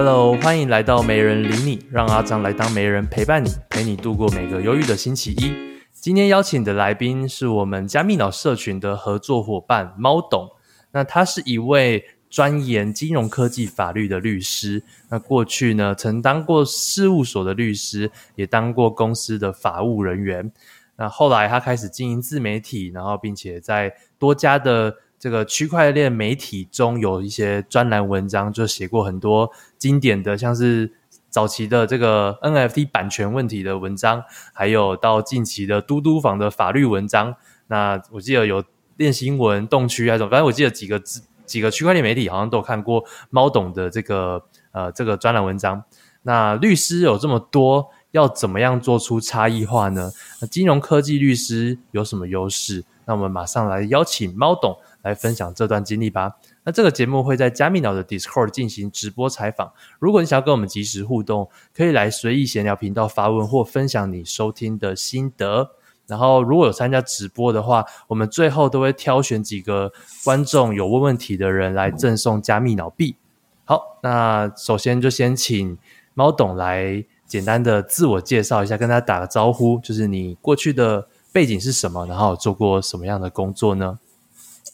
Hello，欢迎来到没人理你，让阿张来当没人陪伴你，陪你度过每个忧郁的星期一。今天邀请的来宾是我们加密脑社群的合作伙伴猫董，那他是一位专研金融科技法律的律师。那过去呢，曾当过事务所的律师，也当过公司的法务人员。那后来他开始经营自媒体，然后并且在多家的这个区块链媒体中有一些专栏文章，就写过很多经典的，像是早期的这个 NFT 版权问题的文章，还有到近期的嘟嘟房的法律文章。那我记得有链新闻、动区还是什么，反正我记得几个几个区块链媒体好像都有看过猫董的这个呃这个专栏文章。那律师有这么多，要怎么样做出差异化呢？那金融科技律师有什么优势？那我们马上来邀请猫董。来分享这段经历吧。那这个节目会在加密脑的 Discord 进行直播采访。如果你想要跟我们及时互动，可以来随意闲聊频道发问或分享你收听的心得。然后如果有参加直播的话，我们最后都会挑选几个观众有问问题的人来赠送加密脑币。好，那首先就先请猫董来简单的自我介绍一下，跟大家打个招呼，就是你过去的背景是什么，然后做过什么样的工作呢？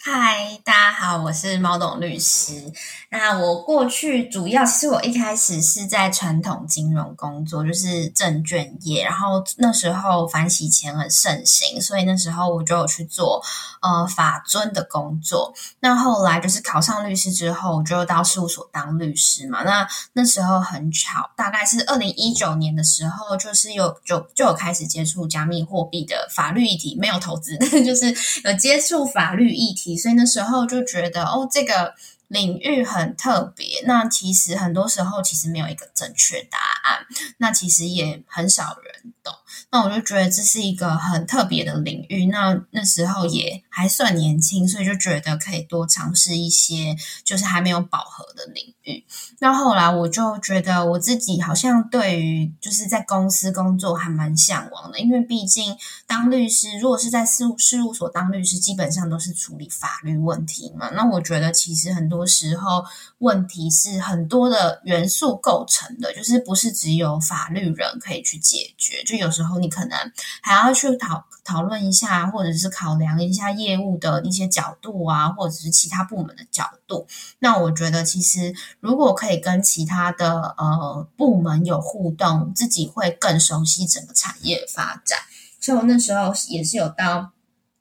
嗨，大家好，我是猫董律师。那我过去主要，其实我一开始是在传统金融工作，就是证券业。然后那时候反洗钱很盛行，所以那时候我就有去做呃法遵的工作。那后来就是考上律师之后，我就到事务所当律师嘛。那那时候很巧，大概是二零一九年的时候，就是有就就有开始接触加密货币的法律议题，没有投资，但 是就是有接触法律议题。所以那时候就觉得，哦，这个领域很特别。那其实很多时候其实没有一个正确答案，那其实也很少人懂。那我就觉得这是一个很特别的领域。那那时候也还算年轻，所以就觉得可以多尝试一些就是还没有饱和的领域。那后来我就觉得我自己好像对于就是在公司工作还蛮向往的，因为毕竟当律师，如果是在事务事务所当律师，基本上都是处理法律问题嘛。那我觉得其实很多时候问题是很多的元素构成的，就是不是只有法律人可以去解决，就有时候。你可能还要去讨讨论一下，或者是考量一下业务的一些角度啊，或者是其他部门的角度。那我觉得，其实如果可以跟其他的呃部门有互动，自己会更熟悉整个产业发展。所以我那时候也是有到。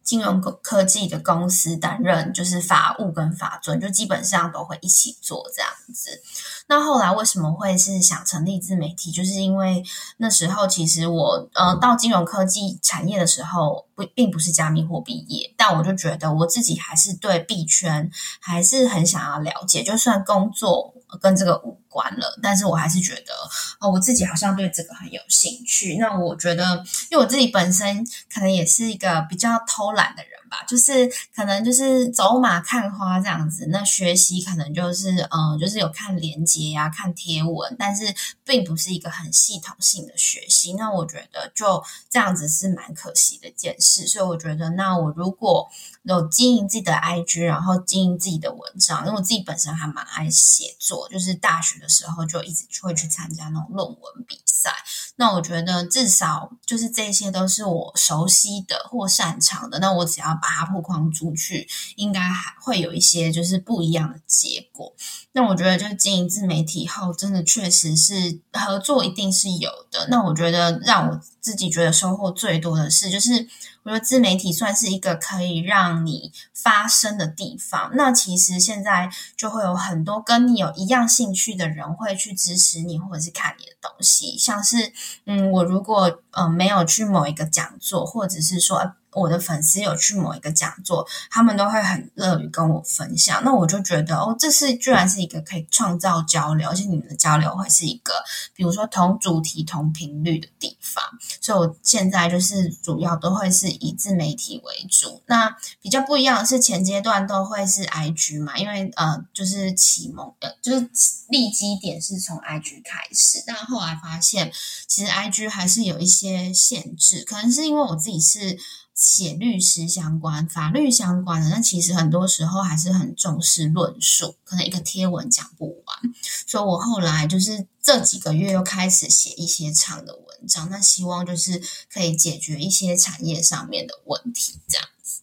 金融科技的公司担任就是法务跟法遵，就基本上都会一起做这样子。那后来为什么会是想成立自媒体？就是因为那时候其实我呃到金融科技产业的时候，不并不是加密货币业，但我就觉得我自己还是对币圈还是很想要了解，就算工作。跟这个无关了，但是我还是觉得哦，我自己好像对这个很有兴趣。那我觉得，因为我自己本身可能也是一个比较偷懒的人吧。就是可能就是走马看花这样子，那学习可能就是嗯，就是有看连接呀、看贴文，但是并不是一个很系统性的学习。那我觉得就这样子是蛮可惜的一件事。所以我觉得，那我如果有经营自己的 IG，然后经营自己的文章，因为我自己本身还蛮爱写作，就是大学的时候就一直会去参加那种论文比赛。那我觉得至少就是这些都是我熟悉的或擅长的。那我只要把它曝光出去，应该还会有一些就是不一样的结果。那我觉得，就是经营自媒体后，真的确实是合作一定是有的。那我觉得让我自己觉得收获最多的是，就是我觉得自媒体算是一个可以让你发声的地方。那其实现在就会有很多跟你有一样兴趣的人会去支持你，或者是看你的东西。像是，嗯，我如果呃没有去某一个讲座，或者是说。我的粉丝有去某一个讲座，他们都会很乐于跟我分享。那我就觉得，哦，这是居然是一个可以创造交流，而且你们的交流会是一个，比如说同主题、同频率的地方。所以我现在就是主要都会是以自媒体为主。那比较不一样的是，前阶段都会是 IG 嘛，因为呃，就是启蒙的，就是立基点是从 IG 开始。但后来发现，其实 IG 还是有一些限制，可能是因为我自己是。写律师相关、法律相关的，那其实很多时候还是很重视论述，可能一个贴文讲不完，所以我后来就是这几个月又开始写一些长的文章，那希望就是可以解决一些产业上面的问题，这样子。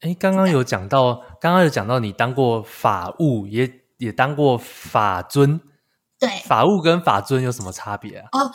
哎，刚刚有讲到，刚刚有讲到你当过法务，也也当过法尊，对，法务跟法尊有什么差别啊？哦。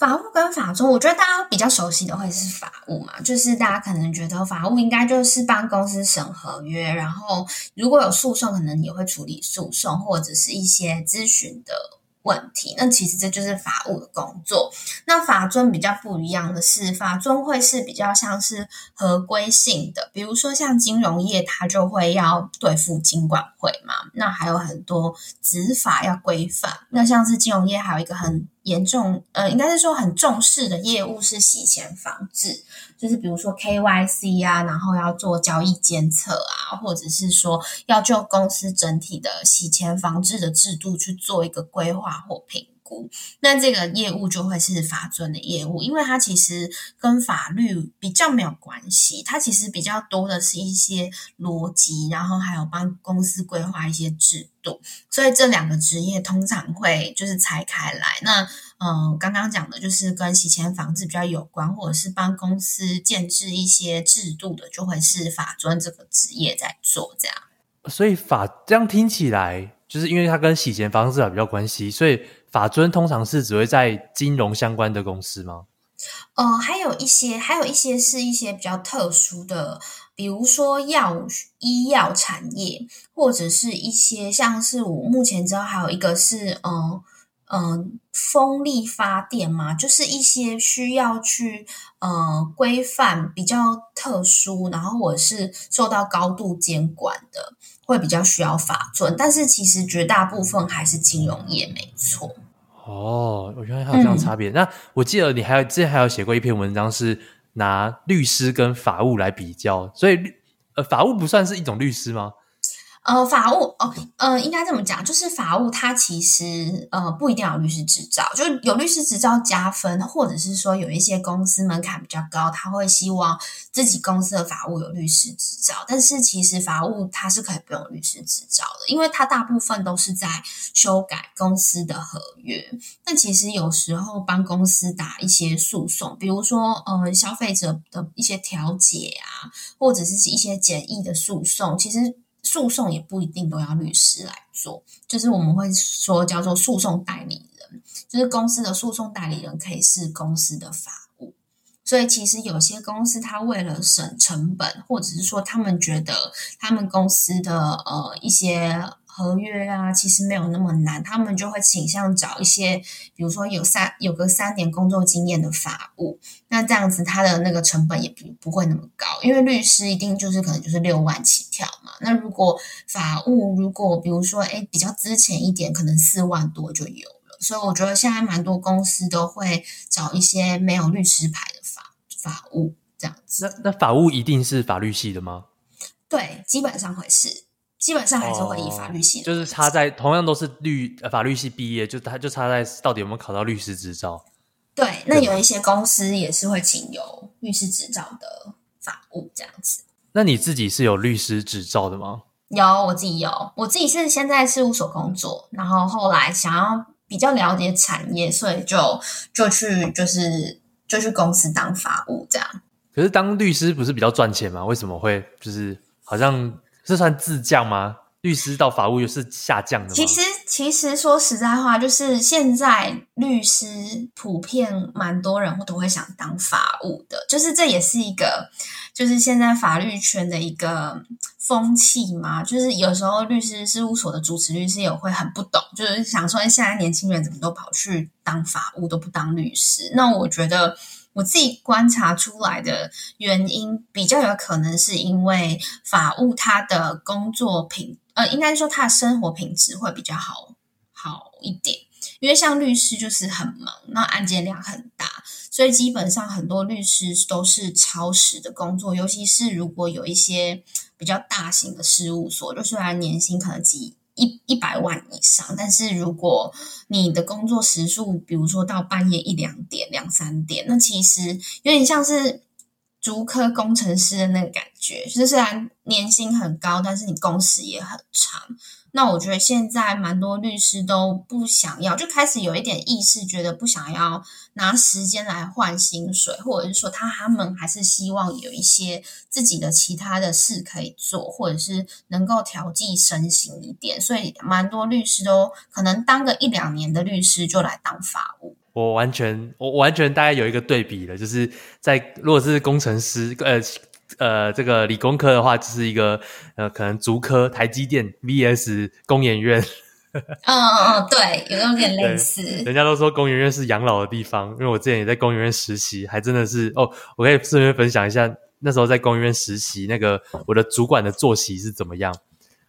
法务跟法中，我觉得大家比较熟悉的会是法务嘛，就是大家可能觉得法务应该就是帮公司审合约，然后如果有诉讼，可能也会处理诉讼或者是一些咨询的。问题，那其实这就是法务的工作。那法尊比较不一样的是，法尊会是比较像是合规性的，比如说像金融业，它就会要对付金管会嘛。那还有很多执法要规范。那像是金融业，还有一个很严重，呃，应该是说很重视的业务是洗钱防治，就是比如说 KYC 啊，然后要做交易监测啊，或者是说要就公司整体的洗钱防治的制度去做一个规划或评估。那这个业务就会是法尊的业务，因为它其实跟法律比较没有关系，它其实比较多的是一些逻辑，然后还有帮公司规划一些制度，所以这两个职业通常会就是拆开来。那嗯，刚刚讲的就是跟洗钱防治比较有关，或者是帮公司建制一些制度的，就会是法尊这个职业在做这样。所以法这样听起来，就是因为它跟洗钱方式啊比较关系，所以。法尊通常是只会在金融相关的公司吗？呃，还有一些，还有一些是一些比较特殊的，比如说药医药产业，或者是一些像是我目前知道还有一个是，嗯嗯，风力发电嘛，就是一些需要去呃规范比较特殊，然后我是受到高度监管的。会比较需要法尊，但是其实绝大部分还是金融业，没错。哦，我原来还有这样差别。嗯、那我记得你还有之前还有写过一篇文章，是拿律师跟法务来比较，所以呃，法务不算是一种律师吗？呃，法务哦，呃，应该这么讲，就是法务它其实呃不一定有律师执照，就有律师执照加分，或者是说有一些公司门槛比较高，他会希望自己公司的法务有律师执照，但是其实法务它是可以不用律师执照的，因为它大部分都是在修改公司的合约。但其实有时候帮公司打一些诉讼，比如说呃消费者的一些调解啊，或者是一些简易的诉讼，其实。诉讼也不一定都要律师来做，就是我们会说叫做诉讼代理人，就是公司的诉讼代理人可以是公司的法务。所以其实有些公司他为了省成本，或者是说他们觉得他们公司的呃一些。合约啊，其实没有那么难，他们就会倾向找一些，比如说有三有个三年工作经验的法务，那这样子他的那个成本也不不会那么高，因为律师一定就是可能就是六万起跳。那如果法务如果比如说诶比较之前一点，可能四万多就有了。所以我觉得现在蛮多公司都会找一些没有律师牌的法法务这样子。那那法务一定是法律系的吗？对，基本上会是。基本上还是会以法律系的，就是差在同样都是律呃法律系毕业，就他就差在到底有没有考到律师执照。对，那有一些公司也是会请有律师执照的法务这样子。那你自己是有律师执照的吗？有，我自己有，我自己是先在事务所工作，然后后来想要比较了解产业，所以就就去就是就去公司当法务这样。可是当律师不是比较赚钱吗？为什么会就是好像？是算自降吗？律师到法务又是下降的？其实，其实说实在话，就是现在律师普遍蛮多人都会想当法务的，就是这也是一个，就是现在法律圈的一个风气嘛。就是有时候律师事务所的主持律师也会很不懂，就是想说现在年轻人怎么都跑去当法务，都不当律师。那我觉得。我自己观察出来的原因，比较有可能是因为法务他的工作品，呃，应该说他的生活品质会比较好好一点。因为像律师就是很忙，那案件量很大，所以基本上很多律师都是超时的工作，尤其是如果有一些比较大型的事务所，就虽然年薪可能几。一一百万以上，但是如果你的工作时数，比如说到半夜一两点、两三点，那其实有点像是竹科工程师的那个感觉，就是虽然年薪很高，但是你工时也很长。那我觉得现在蛮多律师都不想要，就开始有一点意识，觉得不想要拿时间来换薪水，或者是说他他们还是希望有一些自己的其他的事可以做，或者是能够调剂身心一点。所以蛮多律师都可能当个一两年的律师就来当法务。我完全，我完全大概有一个对比了，就是在如果是工程师，呃。呃，这个理工科的话，就是一个呃，可能竹科台积电 VS 工研院。嗯嗯嗯，对，有有点类似。人家都说工研院是养老的地方，因为我之前也在工研院实习，还真的是哦。我可以顺便分享一下，那时候在工研院实习，那个我的主管的作息是怎么样？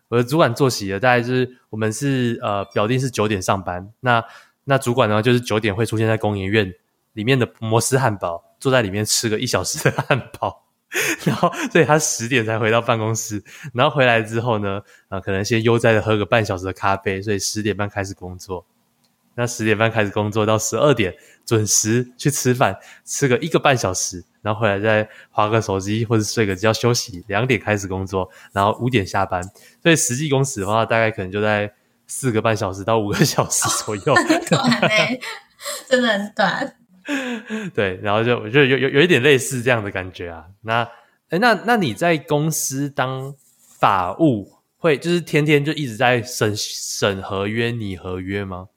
我的主管作息的大概就是，我们是呃，表定是九点上班，那那主管呢，就是九点会出现在工研院里面的摩斯汉堡，坐在里面吃个一小时的汉堡。然后，所以他十点才回到办公室。然后回来之后呢，啊、可能先悠哉的喝个半小时的咖啡，所以十点半开始工作。那十点半开始工作到十二点准时去吃饭，吃个一个半小时，然后回来再划个手机或者睡个觉休息。两点开始工作，然后五点下班。所以实际工时的话，大概可能就在四个半小时到五个小时左右。短嘞，真的很短。对，然后就我觉得有有有一点类似这样的感觉啊。那哎那那你在公司当法务，会就是天天就一直在审审合约、拟合约吗？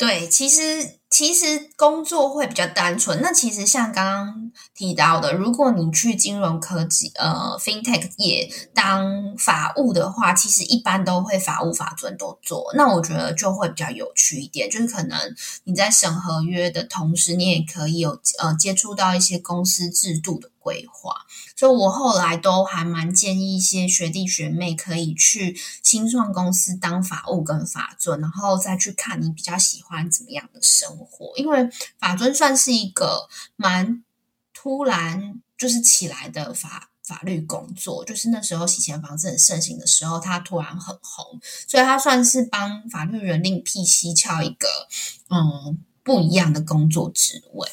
对，其实其实工作会比较单纯。那其实像刚刚提到的，如果你去金融科技呃 FinTech 业当法务的话，其实一般都会法务法遵都做。那我觉得就会比较有趣一点，就是可能你在审合约的同时，你也可以有呃接触到一些公司制度的规划。所以我后来都还蛮建议一些学弟学妹可以去新创公司当法务跟法尊，然后再去看你比较喜欢怎么样的生活。因为法尊算是一个蛮突然就是起来的法法律工作，就是那时候洗钱防治很盛行的时候，它突然很红，所以它算是帮法律人另辟蹊径一个嗯不一样的工作职位。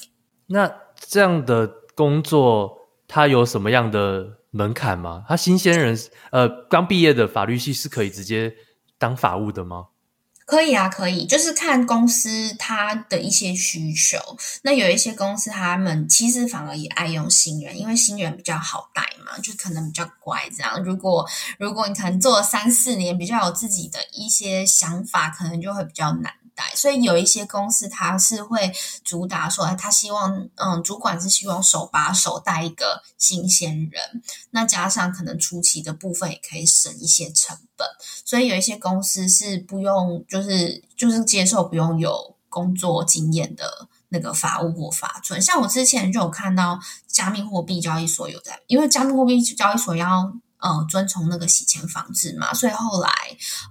那这样的工作。他有什么样的门槛吗？他新鲜人，呃，刚毕业的法律系是可以直接当法务的吗？可以啊，可以，就是看公司他的一些需求。那有一些公司，他们其实反而也爱用新人，因为新人比较好带嘛，就可能比较乖。这样，如果如果你可能做了三四年，比较有自己的一些想法，可能就会比较难。所以有一些公司，他是会主打说，他希望，嗯，主管是希望手把手带一个新鲜人，那加上可能初期的部分也可以省一些成本。所以有一些公司是不用，就是就是接受不用有工作经验的那个法务或法遵。像我之前就有看到加密货币交易所有在，因为加密货币交易所要。呃，遵从那个洗钱防治嘛，所以后来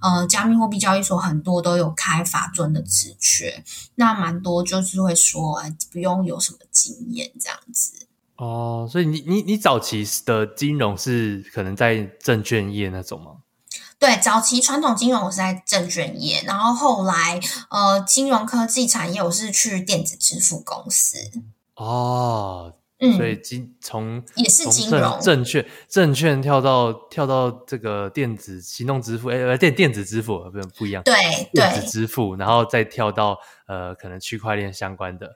呃，加密货币交易所很多都有开法遵的职缺，那蛮多就是会说，哎，不用有什么经验这样子。哦，所以你你你早期的金融是可能在证券业那种吗？对，早期传统金融我是在证券业，然后后来呃，金融科技产业我是去电子支付公司。哦。嗯，所以金从也是金融证券证券跳到跳到这个电子行动支付，哎，电电子支付不不一样，对电子支付，然后再跳到呃可能区块链相关的，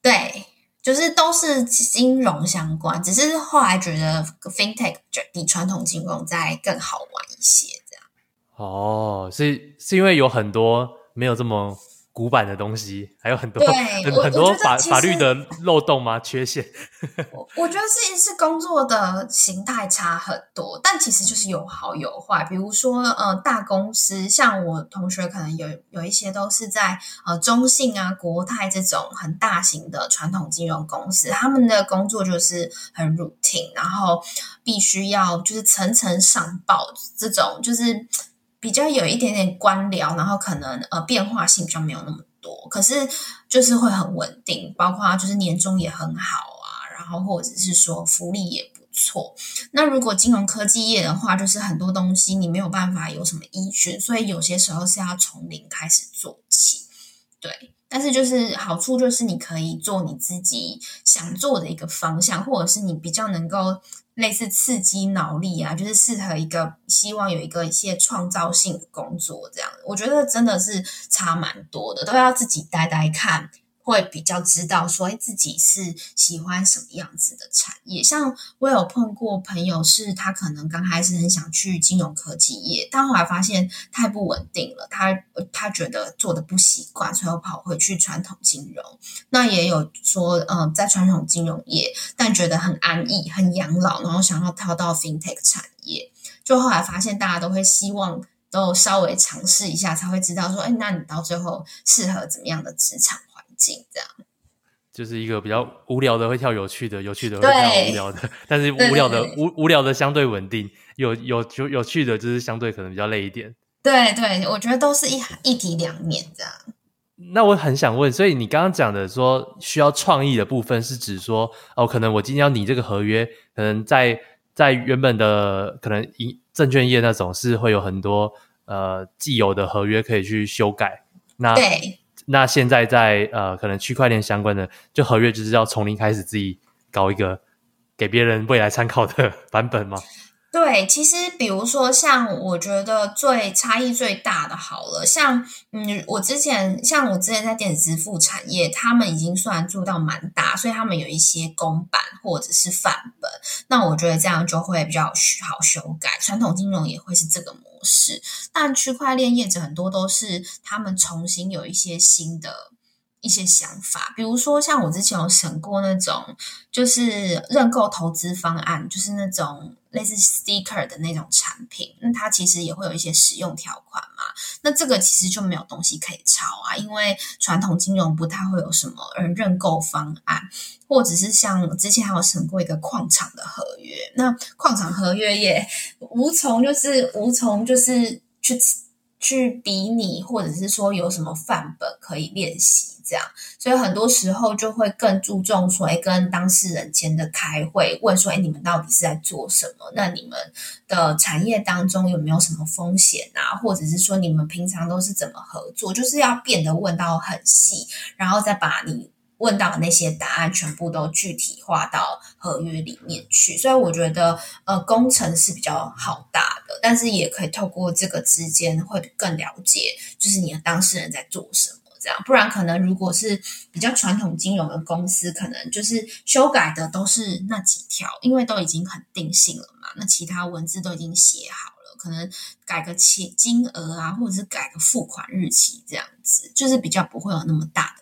对，就是都是金融相关，只是后来觉得 FinTech 就比传统金融再更好玩一些，这样。哦，是是因为有很多没有这么。古板的东西还有很多，很很多法法律的漏洞吗？缺陷？我我觉得是是工作的形态差很多，但其实就是有好有坏。比如说，呃，大公司像我同学可能有有一些都是在呃中信啊、国泰这种很大型的传统金融公司，他们的工作就是很 routine，然后必须要就是层层上报，这种就是。比较有一点点官僚，然后可能呃变化性比较没有那么多，可是就是会很稳定，包括就是年终也很好啊，然后或者是说福利也不错。那如果金融科技业的话，就是很多东西你没有办法有什么依据，所以有些时候是要从零开始做起。对，但是就是好处就是你可以做你自己想做的一个方向，或者是你比较能够类似刺激脑力啊，就是适合一个希望有一个一些创造性的工作这样。我觉得真的是差蛮多的，都要自己待待看。会比较知道说，哎，自己是喜欢什么样子的产业。像我有碰过朋友，是他可能刚开始很想去金融科技业，但后来发现太不稳定了，他他觉得做的不习惯，所以又跑回去传统金融。那也有说，嗯，在传统金融业，但觉得很安逸、很养老，然后想要跳到 FinTech 产业。就后来发现，大家都会希望都稍微尝试一下，才会知道说，哎，那你到最后适合怎么样的职场？这样就是一个比较无聊的会跳有趣的，有趣的会跳无聊的，但是无聊的无无聊的相对稳定，有有有有趣的就是相对可能比较累一点。对对，我觉得都是一一体两面这样。那我很想问，所以你刚刚讲的说需要创意的部分，是指说哦，可能我今天要拟这个合约，可能在在原本的可能一证券业那种是会有很多呃既有的合约可以去修改。那对。那现在在呃，可能区块链相关的，就合约就是要从零开始自己搞一个给别人未来参考的 版本吗？对，其实比如说像我觉得最差异最大的，好了，像嗯，我之前像我之前在电子支付产业，他们已经算做到蛮大，所以他们有一些公版或者是范本，那我觉得这样就会比较好修改。传统金融也会是这个模式，但区块链业者很多都是他们重新有一些新的。一些想法，比如说像我之前有审过那种，就是认购投资方案，就是那种类似 sticker 的那种产品，那它其实也会有一些使用条款嘛。那这个其实就没有东西可以抄啊，因为传统金融不太会有什么嗯认购方案，或者是像之前还有审过一个矿场的合约，那矿场合约也无从就是无从就是去去比拟，或者是说有什么范本可以练习。这样，所以很多时候就会更注重说，哎，跟当事人间的开会，问说，哎，你们到底是在做什么？那你们的产业当中有没有什么风险啊？或者是说，你们平常都是怎么合作？就是要变得问到很细，然后再把你问到的那些答案全部都具体化到合约里面去。所以我觉得，呃，工程是比较好大的，但是也可以透过这个之间会更了解，就是你的当事人在做什么。这样，不然可能如果是比较传统金融的公司，可能就是修改的都是那几条，因为都已经很定性了嘛。那其他文字都已经写好了，可能改个钱金额啊，或者是改个付款日期这样子，就是比较不会有那么大的。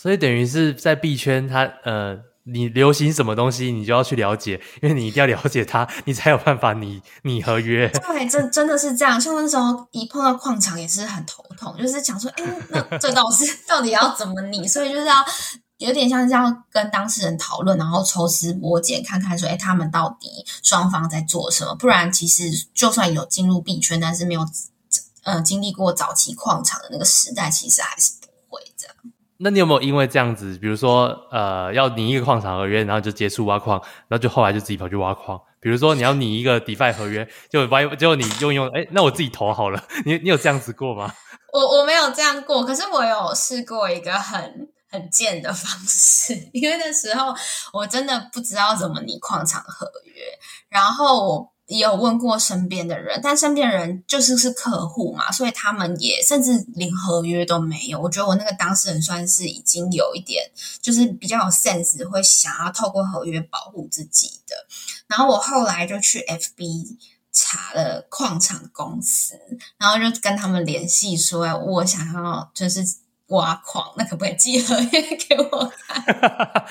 所以等于是在币圈它，呃。你流行什么东西，你就要去了解，因为你一定要了解它，你才有办法拟拟合约。对，真真的是这样。像那时候一碰到矿场也是很头痛，就是想说，哎，那这到底是 到底要怎么拟？所以就是要有点像这样跟当事人讨论，然后抽丝剥茧，看看说，哎，他们到底双方在做什么？不然其实就算有进入币圈，但是没有呃经历过早期矿场的那个时代，其实还是。那你有没有因为这样子，比如说，呃，要拟一个矿场合约，然后就接触挖矿，然后就后来就自己跑去挖矿？比如说你要拟一个 DeFi 合约，就挖，就你用用，哎，那我自己投好了。你你有这样子过吗？我我没有这样过，可是我有试过一个很很贱的方式，因为那时候我真的不知道怎么拟矿场合约，然后。也有问过身边的人，但身边的人就是是客户嘛，所以他们也甚至连合约都没有。我觉得我那个当事人算是已经有一点，就是比较有 sense，会想要透过合约保护自己的。然后我后来就去 FB 查了矿场公司，然后就跟他们联系说，我想要就是挖矿，那可不可以寄合约给我看？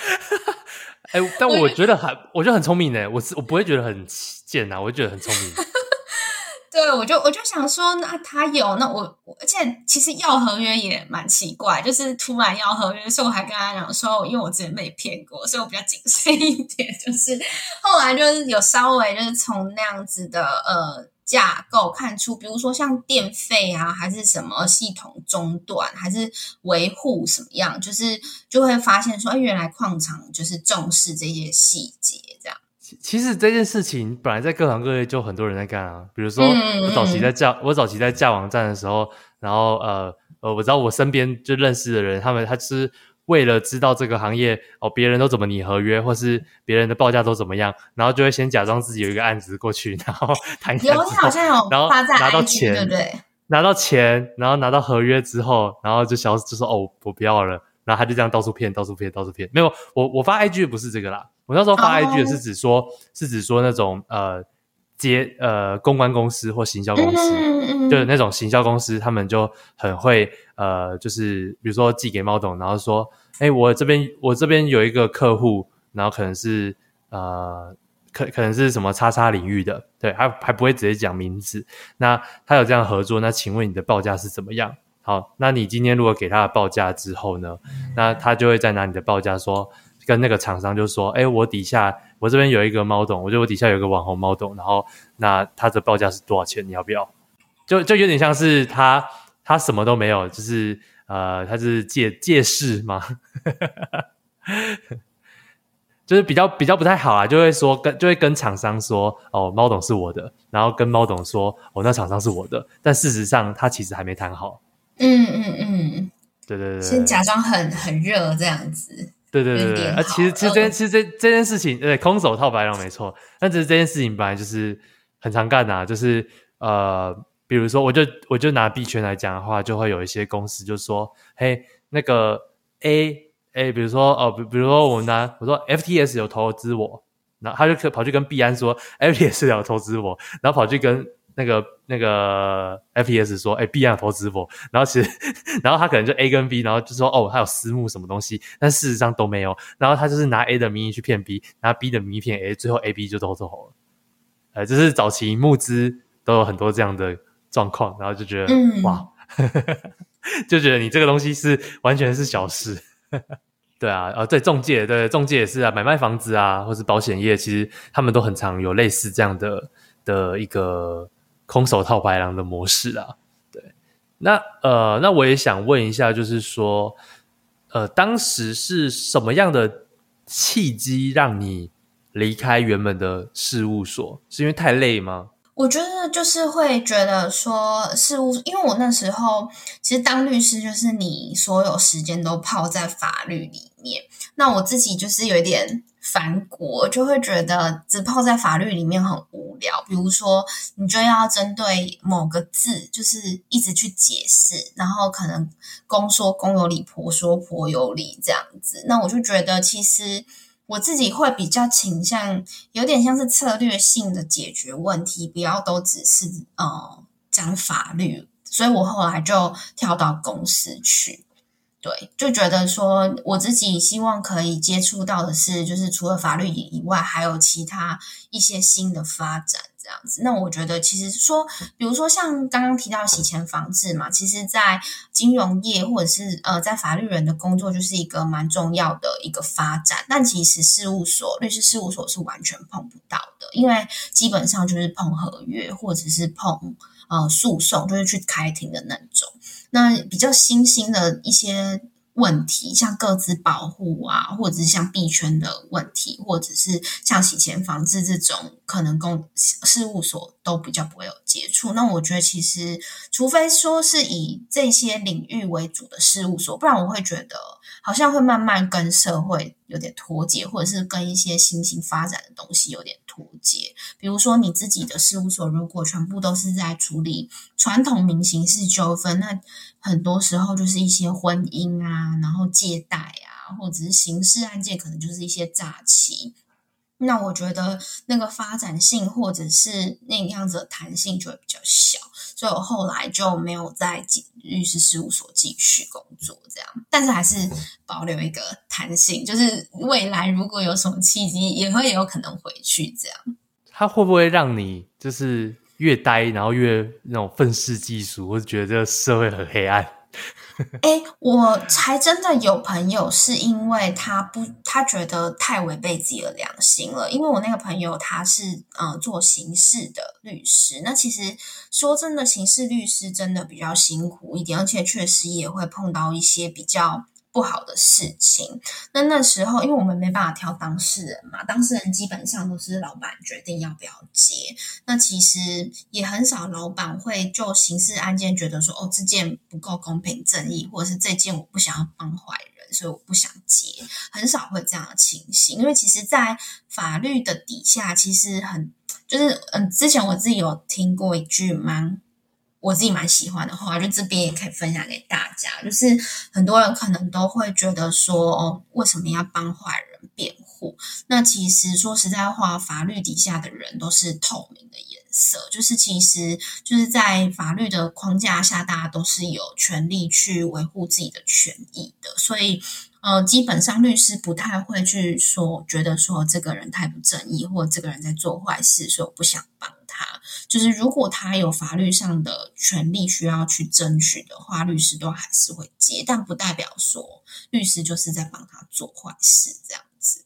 哎、欸，但我觉得很，我觉得很聪明呢。我是我不会觉得很贱呐，我会觉得很聪明。对，我就我就想说，那他有，那我而且其实要合约也蛮奇怪，就是突然要合约，所以我还跟他讲说，因为我之前被骗过，所以我比较谨慎一点。就是后来就是有稍微就是从那样子的呃。架构看出，比如说像电费啊，还是什么系统中断，还是维护什么样，就是就会发现说，哎，原来矿场就是重视这些细节，这样。其实这件事情本来在各行各业就很多人在干啊，比如说我早期在架、嗯、我早期在架网站的时候，然后呃。呃，我知道我身边就认识的人，他们他是为了知道这个行业哦，别人都怎么拟合约，或是别人的报价都怎么样，然后就会先假装自己有一个案子过去，然后谈一下，有你好像有，然后拿到钱，对不对？拿到钱，然后拿到合约之后，然后就消就说哦，我不要了，然后他就这样到处骗，到处骗，到处骗。没有，我我发 IG 的不是这个啦，我那时候发 IG 的是指说，oh. 是指说那种呃。接呃公关公司或行销公司，嗯嗯、就是那种行销公司，他们就很会呃，就是比如说寄给猫董，然后说，哎，我这边我这边有一个客户，然后可能是呃，可可能是什么叉叉领域的，对，还还不会直接讲名字。那他有这样合作，那请问你的报价是怎么样？好，那你今天如果给他的报价之后呢，那他就会再拿你的报价说。跟那个厂商就说：“哎，我底下我这边有一个猫董，我觉得我底下有一个网红猫董，然后那它的报价是多少钱？你要不要？就就有点像是他他什么都没有，就是呃，他是借借势嘛，就是比较比较不太好啊，就会说跟就会跟厂商说哦，猫董是我的，然后跟猫董说哦，那厂商是我的，但事实上他其实还没谈好。嗯嗯嗯，对对对，先假装很很热这样子。”对对对对，啊，其实其实这件其实这这件事情，对，空手套白狼没错。但只是这件事情本来就是很常干的啊，就是呃，比如说，我就我就拿币圈来讲的话，就会有一些公司就说，嘿，那个 A A，比如说哦，比比如说我拿我说 FTS 有投资我，然后他就可跑去跟币安说 FTS 有投资我，然后跑去跟。那个那个 FPS 说，哎，B 案投资我，然后其实，然后他可能就 A 跟 B，然后就说，哦，他有私募什么东西，但事实上都没有，然后他就是拿 A 的名义去骗 B，拿 B 的名义骗 A，最后 A、B 就都走了，呃，就是早期募资都有很多这样的状况，然后就觉得，嗯、哇，就觉得你这个东西是完全是小事，对啊，呃，对中介，对中介也是啊，买卖房子啊，或是保险业，其实他们都很常有类似这样的的一个。空手套白狼的模式啊，对，那呃，那我也想问一下，就是说，呃，当时是什么样的契机让你离开原本的事务所？是因为太累吗？我觉得就是会觉得说事务，因为我那时候其实当律师，就是你所有时间都泡在法律里面，那我自己就是有一点。反国就会觉得只泡在法律里面很无聊，比如说你就要针对某个字，就是一直去解释，然后可能公说公有理，婆说婆有理这样子。那我就觉得其实我自己会比较倾向有点像是策略性的解决问题，不要都只是呃讲法律。所以我后来就跳到公司去。对，就觉得说我自己希望可以接触到的是，就是除了法律以外，还有其他一些新的发展这样子。那我觉得其实说，比如说像刚刚提到洗钱防治嘛，其实，在金融业或者是呃在法律人的工作，就是一个蛮重要的一个发展。但其实事务所、律师事务所是完全碰不到的，因为基本上就是碰合约或者是碰呃诉讼，就是去开庭的那种。那比较新兴的一些问题，像各自保护啊，或者是像币圈的问题，或者是像洗钱防治这种，可能公事务所都比较不会有接触。那我觉得，其实除非说是以这些领域为主的事务所，不然我会觉得好像会慢慢跟社会有点脱节，或者是跟一些新兴发展的东西有点脱节。比如说，你自己的事务所如果全部都是在处理传统民刑事纠纷，那很多时候就是一些婚姻啊，然后借贷啊，或者是刑事案件，可能就是一些诈欺。那我觉得那个发展性或者是那个样子的弹性就会比较小，所以我后来就没有在律师事务所继续工作，这样。但是还是保留一个弹性，就是未来如果有什么契机，也会有可能回去这样。他会不会让你就是越呆，然后越那种愤世嫉俗，或者觉得这个社会很黑暗？哎、我才真的有朋友是因为他不，他觉得太违背自己的良心了。因为我那个朋友他是呃做刑事的律师，那其实说真的，刑事律师真的比较辛苦一点，而且确实也会碰到一些比较。不好的事情。那那时候，因为我们没办法挑当事人嘛，当事人基本上都是老板决定要不要接。那其实也很少老板会就刑事案件觉得说，哦，这件不够公平正义，或者是这件我不想要帮坏人，所以我不想接。很少会这样的情形，因为其实，在法律的底下，其实很就是嗯，之前我自己有听过一句蛮。我自己蛮喜欢的话，就这边也可以分享给大家。就是很多人可能都会觉得说，哦，为什么要帮坏人辩护？那其实说实在话，法律底下的人都是透明的颜色，就是其实就是在法律的框架下，大家都是有权利去维护自己的权益的。所以，呃，基本上律师不太会去说，觉得说这个人太不正义，或这个人在做坏事，所以我不想帮。他就是，如果他有法律上的权利需要去争取的话，律师都还是会接，但不代表说律师就是在帮他做坏事这样子。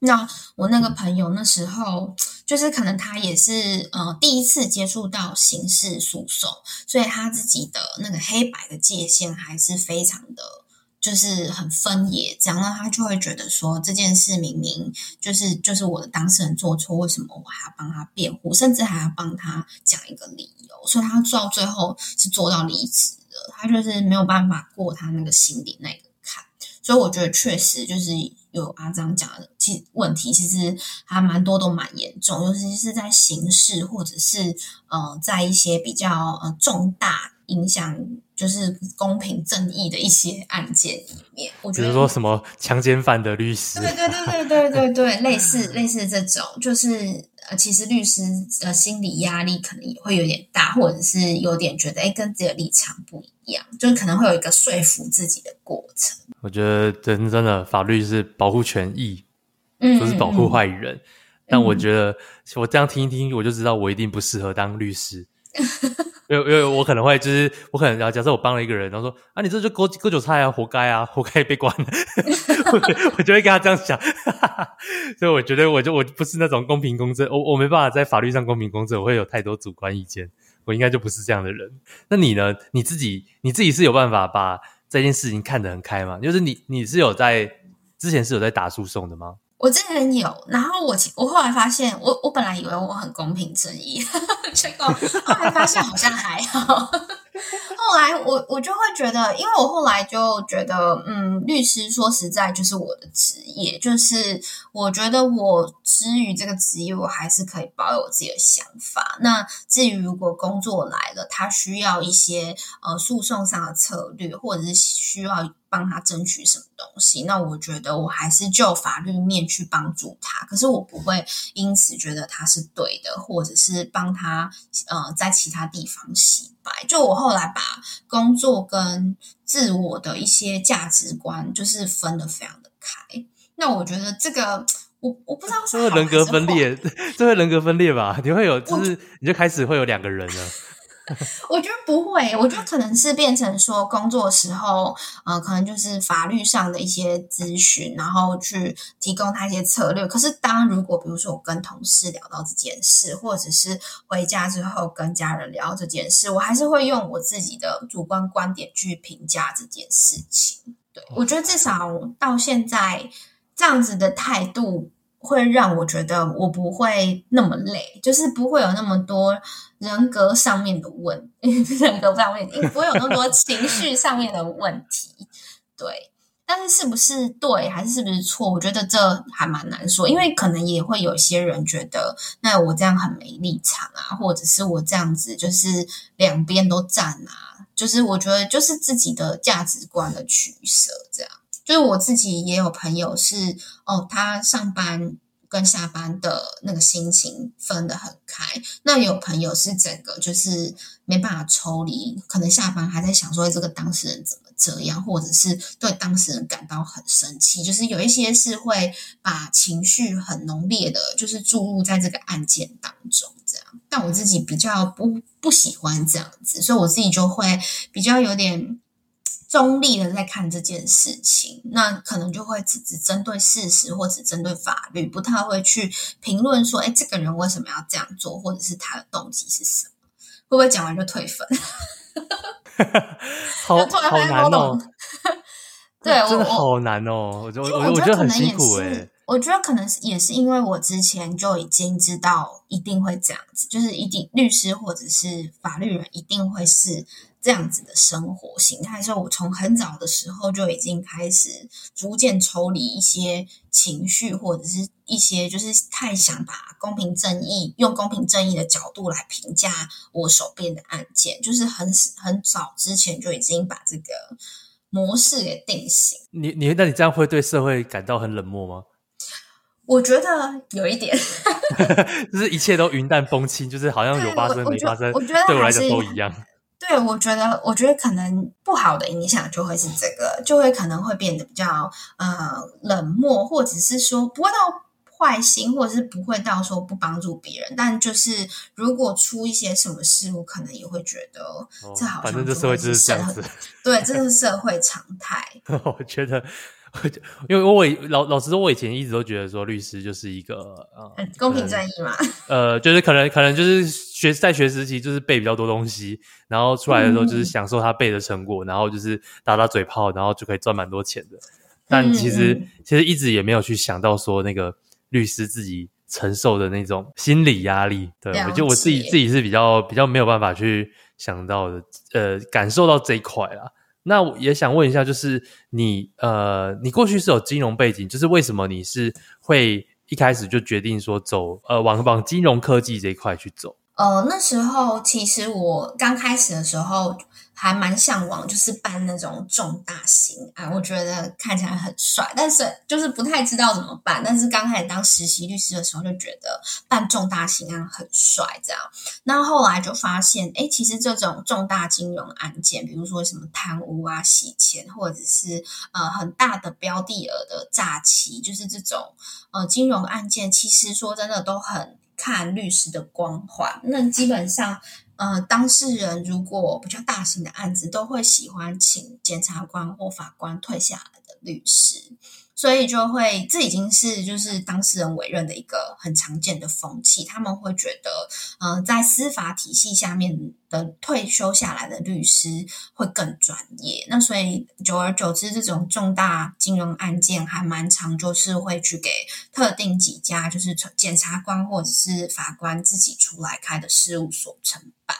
那我那个朋友那时候，就是可能他也是呃第一次接触到刑事诉讼，所以他自己的那个黑白的界限还是非常的。就是很分野，这样，那他就会觉得说，这件事明明就是就是我的当事人做错，为什么我还要帮他辩护，甚至还要帮他讲一个理由？所以他做到最后是做到离职的，他就是没有办法过他那个心里那个坎。所以我觉得确实就是有阿张讲的，其实问题其实还蛮多，都蛮严重，尤其是在刑事或者是呃在一些比较呃重大影响。就是公平正义的一些案件里面，我觉得比如说什么强奸犯的律师，对对对对对对对，类似类似这种，就是呃，其实律师的心理压力可能也会有点大，或者是有点觉得，哎，跟自己的立场不一样，就是可能会有一个说服自己的过程。我觉得真真的法律是保护权益，不是保护坏人。但我觉得我这样听一听，我就知道我一定不适合当律师。因为因为我可能会就是我可能要假设我帮了一个人，然后说啊，你这就割割韭菜啊，活该啊，活该被关。我就会跟他这样讲，所以我觉得我就我不是那种公平公正，我我没办法在法律上公平公正，我会有太多主观意见，我应该就不是这样的人。那你呢？你自己你自己是有办法把这件事情看得很开吗？就是你你是有在之前是有在打诉讼的吗？我之前有，然后我我后来发现，我我本来以为我很公平正义，结果后来发现好像还好。后来我我就会觉得，因为我后来就觉得，嗯，律师说实在就是我的职业，就是我觉得我之于这个职业，我还是可以保有我自己的想法。那至于如果工作来了，他需要一些呃诉讼上的策略，或者是需要。帮他争取什么东西？那我觉得我还是就法律面去帮助他，可是我不会因此觉得他是对的，或者是帮他呃在其他地方洗白。就我后来把工作跟自我的一些价值观就是分得非常的开。那我觉得这个我我不知道是这会人格分裂，这会人格分裂吧？你会有就是你就开始会有两个人了。我觉得不会，我觉得可能是变成说工作的时候，呃，可能就是法律上的一些咨询，然后去提供他一些策略。可是当如果比如说我跟同事聊到这件事，或者是回家之后跟家人聊这件事，我还是会用我自己的主观观点去评价这件事情。对，我觉得至少到现在这样子的态度。会让我觉得我不会那么累，就是不会有那么多人格上面的问，人格上面不会有那么多情绪上面的问题。对，但是是不是对还是是不是错？我觉得这还蛮难说，因为可能也会有些人觉得，那我这样很没立场啊，或者是我这样子就是两边都站啊，就是我觉得就是自己的价值观的取舍这样。就是我自己也有朋友是哦，他上班跟下班的那个心情分得很开。那有朋友是整个就是没办法抽离，可能下班还在想说这个当事人怎么这样，或者是对当事人感到很生气。就是有一些是会把情绪很浓烈的，就是注入在这个案件当中这样。但我自己比较不不喜欢这样子，所以我自己就会比较有点。中立的在看这件事情，那可能就会只只针对事实或只针对法律，不太会去评论说，哎，这个人为什么要这样做，或者是他的动机是什么？会不会讲完就退粉？好，好难哦。对，真的好难哦。我觉得我觉得很辛苦哎。我觉得可能是也是因为我之前就已经知道一定会这样子，就是一定律师或者是法律人一定会是这样子的生活形态，所以我从很早的时候就已经开始逐渐抽离一些情绪，或者是一些就是太想把公平正义用公平正义的角度来评价我手边的案件，就是很很早之前就已经把这个模式给定型。你你那你这样会对社会感到很冷漠吗？我觉得有一点，就是一切都云淡风轻，就是好像有发生没发生，我觉得对我来讲都一样。对，我觉得，我觉得可能不好的影响就会是这个，就会可能会变得比较呃冷漠，或者是说不会到坏心，或者是不会到说不帮助别人，但就是如果出一些什么事，我可能也会觉得这好像、哦、反正这社会就是这样子，对，这是社会常态。我觉得。因为我老老实说，我以前一直都觉得说律师就是一个呃公平正义嘛，呃，就是可能可能就是学在学时期就是背比较多东西，然后出来的时候就是享受他背的成果，嗯、然后就是打打嘴炮，然后就可以赚蛮多钱的。但其实、嗯、其实一直也没有去想到说那个律师自己承受的那种心理压力。对，我觉得我自己自己是比较比较没有办法去想到的，呃，感受到这一块啦。那我也想问一下，就是你呃，你过去是有金融背景，就是为什么你是会一开始就决定说走呃往往金融科技这一块去走？呃，那时候其实我刚开始的时候。还蛮向往，就是办那种重大刑案，我觉得看起来很帅，但是就是不太知道怎么办。但是刚开始当实习律师的时候，就觉得办重大刑案很帅，这样。那后来就发现，哎，其实这种重大金融案件，比如说什么贪污啊、洗钱，或者是呃很大的标的额的诈欺，就是这种呃金融案件，其实说真的都很看律师的光环。那基本上。呃，当事人如果比较大型的案子，都会喜欢请检察官或法官退下来的律师。所以就会，这已经是就是当事人委任的一个很常见的风气。他们会觉得，呃，在司法体系下面的退休下来的律师会更专业。那所以久而久之，这种重大金融案件还蛮常，就是会去给特定几家，就是检察官或者是法官自己出来开的事务所承办。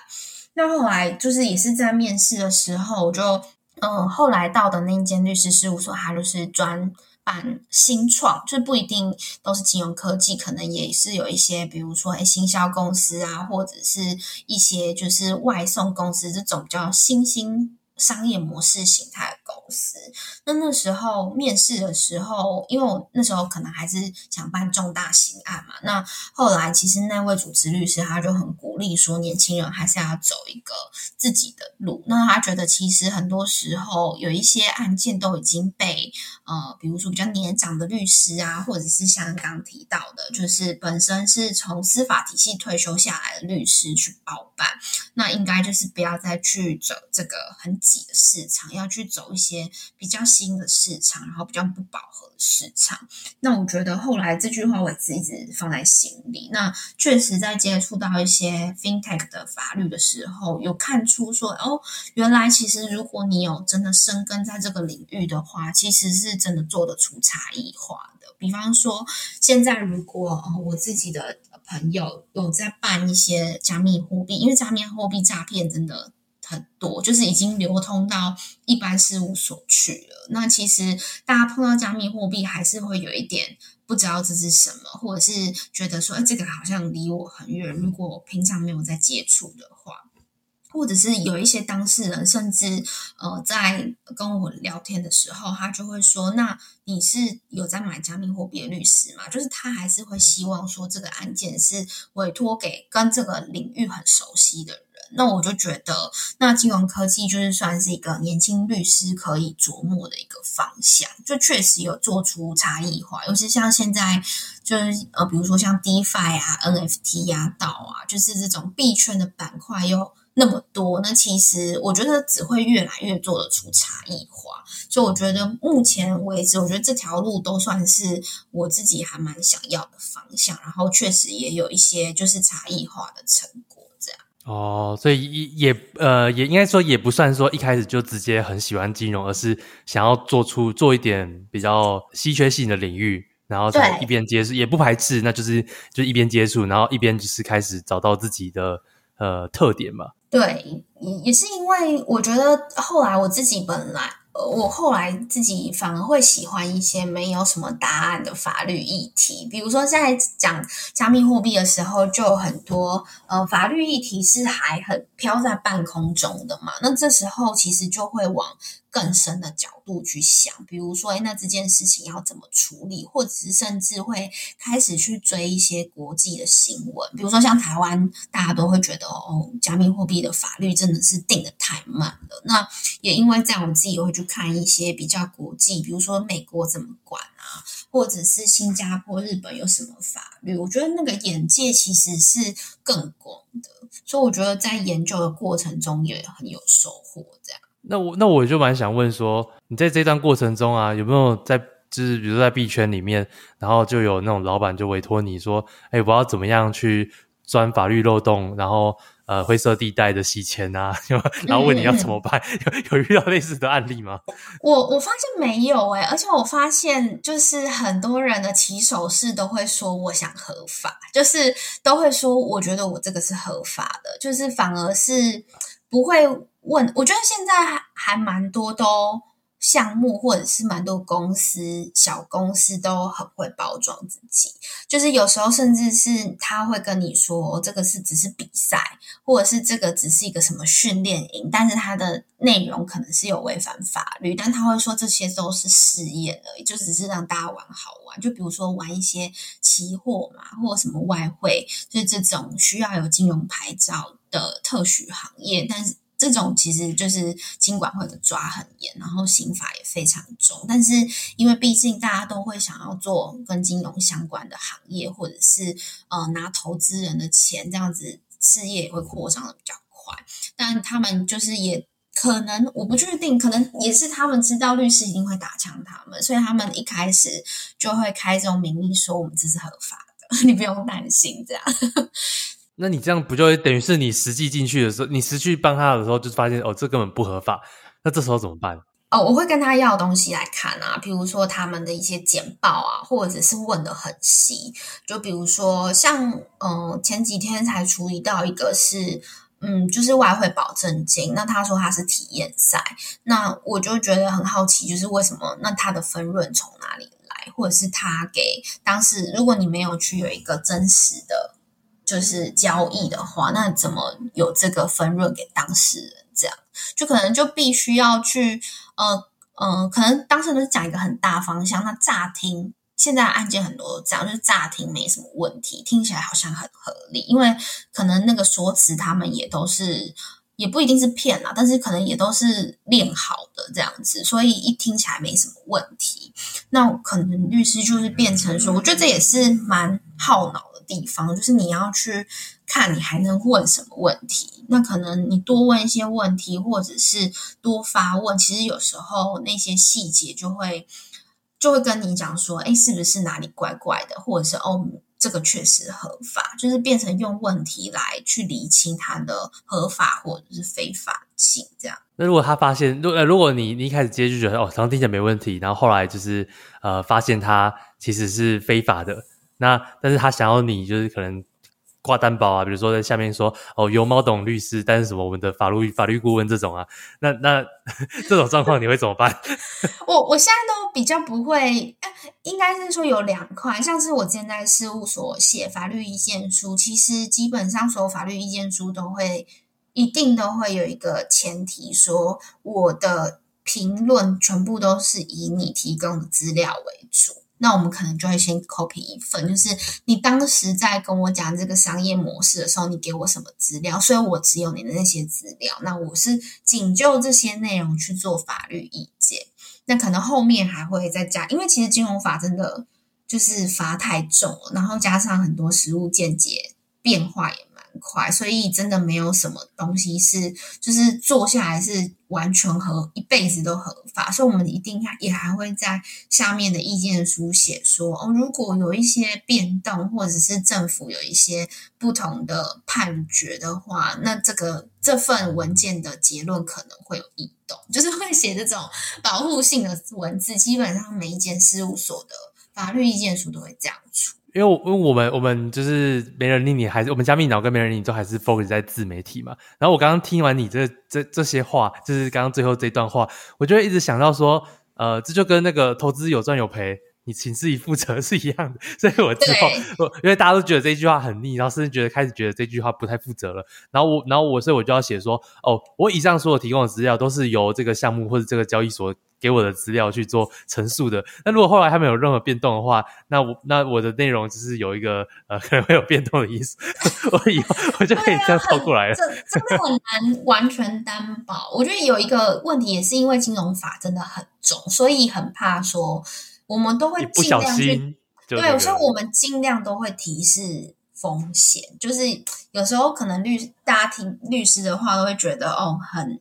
那后来就是也是在面试的时候，就嗯、呃，后来到的那一间律师事务所，他就是专。办新创，就不一定都是金融科技，可能也是有一些，比如说诶新销公司啊，或者是一些就是外送公司这种比较新兴商业模式形态。司。那那时候面试的时候，因为我那时候可能还是想办重大刑案嘛。那后来其实那位主持律师他就很鼓励说，年轻人还是要走一个自己的路。那他觉得其实很多时候有一些案件都已经被呃，比如说比较年长的律师啊，或者是像刚刚提到的，就是本身是从司法体系退休下来的律师去包办，那应该就是不要再去走这个很挤的市场，要去走一些比较新的市场，然后比较不饱和的市场。那我觉得后来这句话我自己一直放在心里。那确实在接触到一些 FinTech 的法律的时候，有看出说哦，原来其实如果你有真的深耕在这个领域的话，其实是真的做得出差异化的。比方说，现在如果哦我自己的朋友有在办一些加密货币，因为加密货币诈骗真的。很多就是已经流通到一般事务所去了。那其实大家碰到加密货币，还是会有一点不知道这是什么，或者是觉得说，哎，这个好像离我很远。如果平常没有在接触的话，或者是有一些当事人，甚至呃，在跟我聊天的时候，他就会说：“那你是有在买加密货币的律师吗？”就是他还是会希望说，这个案件是委托给跟这个领域很熟悉的人。那我就觉得，那金融科技就是算是一个年轻律师可以琢磨的一个方向，就确实有做出差异化。尤其像现在，就是呃，比如说像 DeFi 啊、NFT 啊、DAO 啊，就是这种币圈的板块又那么多，那其实我觉得只会越来越做得出差异化。所以我觉得目前为止，我觉得这条路都算是我自己还蛮想要的方向，然后确实也有一些就是差异化的成。哦，所以也呃也应该说也不算说一开始就直接很喜欢金融，而是想要做出做一点比较稀缺性的领域，然后才一边接触也不排斥，那就是就一边接触，然后一边就是开始找到自己的呃特点嘛。对，也是因为我觉得后来我自己本来。我后来自己反而会喜欢一些没有什么答案的法律议题，比如说在讲加密货币的时候，就有很多呃法律议题是还很飘在半空中的嘛。那这时候其实就会往更深的角度去想，比如说，诶，那这件事情要怎么处理，或者是甚至会开始去追一些国际的新闻，比如说像台湾，大家都会觉得哦，加密货币的法律真的是定得太慢了。那也因为这样，我自己也会去看一些比较国际，比如说美国怎么管啊，或者是新加坡、日本有什么法律，我觉得那个眼界其实是更广的，所以我觉得在研究的过程中也很有收获，这样。那我那我就蛮想问说，你在这段过程中啊，有没有在就是比如在币圈里面，然后就有那种老板就委托你说，哎，我要怎么样去钻法律漏洞，然后呃灰色地带的洗钱啊，然后问你要怎么办？有有遇到类似的案例吗？我我发现没有哎、而且我发现就是很多人的起手式都会说我想合法，就是都会说我觉得我这个是合法的，就是反而是不会。问，我觉得现在还还蛮多都项目或者是蛮多公司小公司都很会包装自己，就是有时候甚至是他会跟你说这个是只是比赛，或者是这个只是一个什么训练营，但是它的内容可能是有违反法律，但他会说这些都是试验而已，就只是让大家玩好玩，就比如说玩一些期货嘛，或什么外汇，就是这种需要有金融牌照的特许行业，但是。这种其实就是金管会的抓很严，然后刑法也非常重。但是因为毕竟大家都会想要做跟金融相关的行业，或者是呃拿投资人的钱，这样子事业也会扩张的比较快。但他们就是也可能我不确定，可能也是他们知道律师一定会打枪他们，所以他们一开始就会开这种名义说我们这是合法的，你不用担心这样。那你这样不就等于是你实际进去的时候，你实际帮他的时候，就发现哦，这根本不合法。那这时候怎么办？哦，我会跟他要东西来看啊，比如说他们的一些简报啊，或者是问的很细。就比如说像嗯、前几天才处理到一个是嗯，就是外汇保证金。那他说他是体验赛，那我就觉得很好奇，就是为什么？那他的分润从哪里来？或者是他给当时，如果你没有去有一个真实的。就是交易的话，那怎么有这个分润给当事人？这样就可能就必须要去，呃，嗯、呃，可能当事人讲一个很大方向。那乍听现在案件很多这样，就是乍听没什么问题，听起来好像很合理，因为可能那个说辞他们也都是，也不一定是骗啦，但是可能也都是练好的这样子，所以一听起来没什么问题。那可能律师就是变成说，我觉得这也是蛮耗脑。地方就是你要去看，你还能问什么问题？那可能你多问一些问题，或者是多发问，其实有时候那些细节就会就会跟你讲说，哎，是不是哪里怪怪的？或者是哦，这个确实合法，就是变成用问题来去厘清它的合法或者是非法性这样。那如果他发现，如呃，如果你你一开始接就觉得哦，好像听起来没问题，然后后来就是呃，发现他其实是非法的。那但是他想要你就是可能挂担保啊，比如说在下面说哦，有猫董律师担任什么我们的法律法律顾问这种啊，那那 这种状况你会怎么办？我我现在都比较不会，应该是说有两块，像是我之前在事务所写法律意见书，其实基本上所有法律意见书都会一定都会有一个前提，说我的评论全部都是以你提供的资料为主。那我们可能就会先 copy 一份，就是你当时在跟我讲这个商业模式的时候，你给我什么资料，所以我只有你的那些资料。那我是仅就这些内容去做法律意见。那可能后面还会再加，因为其实金融法真的就是罚太重了，然后加上很多实务见解变化也快，所以真的没有什么东西是就是做下来是完全合一辈子都合法，所以我们一定也还会在下面的意见书写说哦，如果有一些变动，或者是政府有一些不同的判决的话，那这个这份文件的结论可能会有异动，就是会写这种保护性的文字。基本上每一间事务所的法律意见书都会这样出。因为我因为我们我们就是没人理你，还是我们加密脑跟没人理你都还是 focus 在自媒体嘛。然后我刚刚听完你这这这些话，就是刚刚最后这段话，我就会一直想到说，呃，这就跟那个投资有赚有赔，你请自己负责 是一样的。所以我之后，我因为大家都觉得这句话很腻，然后甚至觉得开始觉得这句话不太负责了。然后我然后我所以我就要写说，哦，我以上所有提供的资料都是由这个项目或者这个交易所。给我的资料去做陈述的。那如果后来他没有任何变动的话，那我那我的内容就是有一个呃 可能会有变动的意思。我以后我就可以这样套过来了。这真的很难完全担保。我觉得有一个问题也是因为金融法真的很重，所以很怕说我们都会尽量去对，所以我们尽量都会提示风险。就是有时候可能律大家听律师的话都会觉得哦很。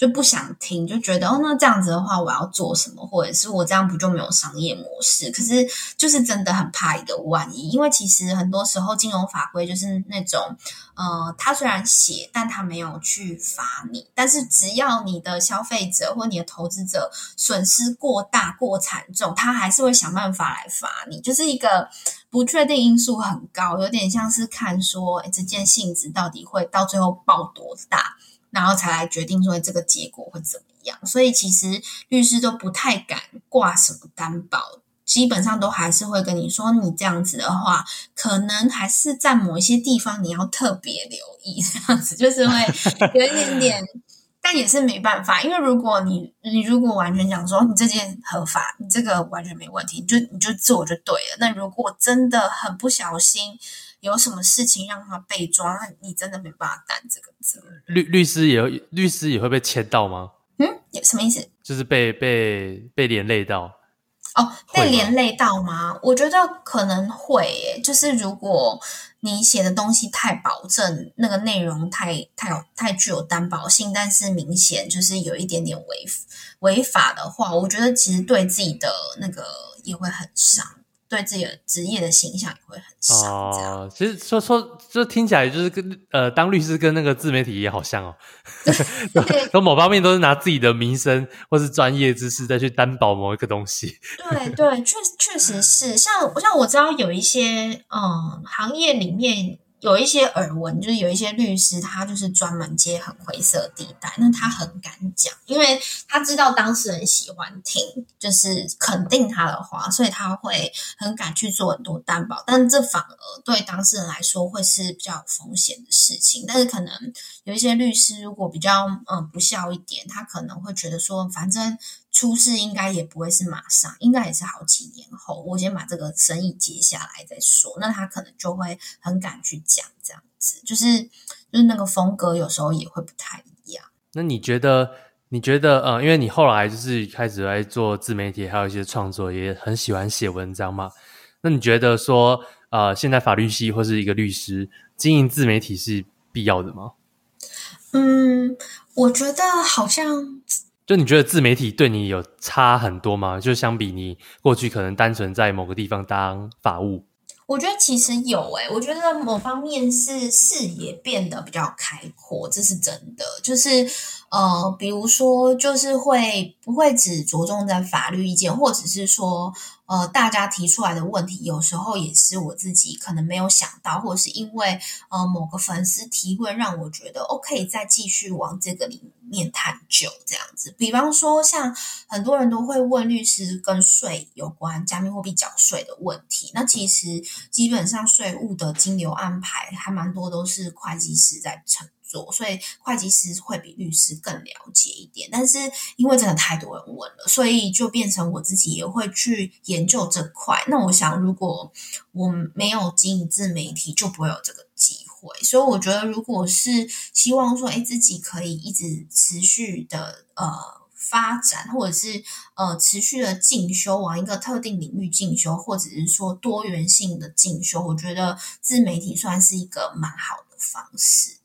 就不想听，就觉得哦，那这样子的话，我要做什么？或者是我这样不就没有商业模式？可是就是真的很怕一个万一，因为其实很多时候金融法规就是那种，呃，他虽然写，但他没有去罚你，但是只要你的消费者或你的投资者损失过大过惨重，他还是会想办法来罚你，就是一个不确定因素很高，有点像是看说，诶，这件性质到底会到最后爆多大。然后才来决定说这个结果会怎么样，所以其实律师都不太敢挂什么担保，基本上都还是会跟你说，你这样子的话，可能还是在某一些地方你要特别留意，这样子就是会有一点点，但也是没办法，因为如果你你如果完全讲说你这件合法，你这个完全没问题，你就你就做就对了。那如果真的很不小心，有什么事情让他被抓，那你真的没办法担这个责任。律律师也律师也会被牵到吗？嗯，什么意思？就是被被被连累到。哦，被连累到吗？吗？我觉得可能会耶，就是如果你写的东西太保证，那个内容太太有太具有担保性，但是明显就是有一点点违违法的话，我觉得其实对自己的那个也会很伤。对自己的职业的形象也会很少。哦，其实说说，就听起来就是跟呃，当律师跟那个自媒体也好像哦，从某方面都是拿自己的名声或是专业知识再去担保某一个东西。对对，确确实是，像像我知道有一些嗯行业里面。有一些耳闻，就是有一些律师，他就是专门接很灰色地带，那他很敢讲，因为他知道当事人喜欢听，就是肯定他的话，所以他会很敢去做很多担保，但这反而对当事人来说会是比较有风险的事情。但是可能有一些律师如果比较嗯不孝一点，他可能会觉得说，反正。出事应该也不会是马上，应该也是好几年后。我先把这个生意接下来再说。那他可能就会很敢去讲这样子，就是就是那个风格有时候也会不太一样。那你觉得？你觉得？呃，因为你后来就是开始来做自媒体，还有一些创作，也很喜欢写文章嘛。那你觉得说，呃，现在法律系或是一个律师经营自媒体是必要的吗？嗯，我觉得好像。就你觉得自媒体对你有差很多吗？就相比你过去可能单纯在某个地方当法务，我觉得其实有诶、我觉得某方面是视野变得比较开阔，这是真的。就是呃，比如说，就是会不会只着重在法律意见，或者是说。呃，大家提出来的问题，有时候也是我自己可能没有想到，或者是因为呃某个粉丝提问，让我觉得 OK，再继续往这个里面面探究这样子。比方说，像很多人都会问律师跟税有关加密货币缴税的问题，那其实基本上税务的金流安排还蛮多都是会计师在承做，所以会计师会比律师更了解一点。但是因为真的太多人问了，所以就变成我自己也会去研究这块。那我想，如果我没有经营自媒体，就不会有这个所以我觉得，如果是希望说，哎，自己可以一直持续的呃发展，或者是呃持续的进修，往一个特定领域进修，或者是说多元性的进修，我觉得自媒体算是一个蛮好的方式。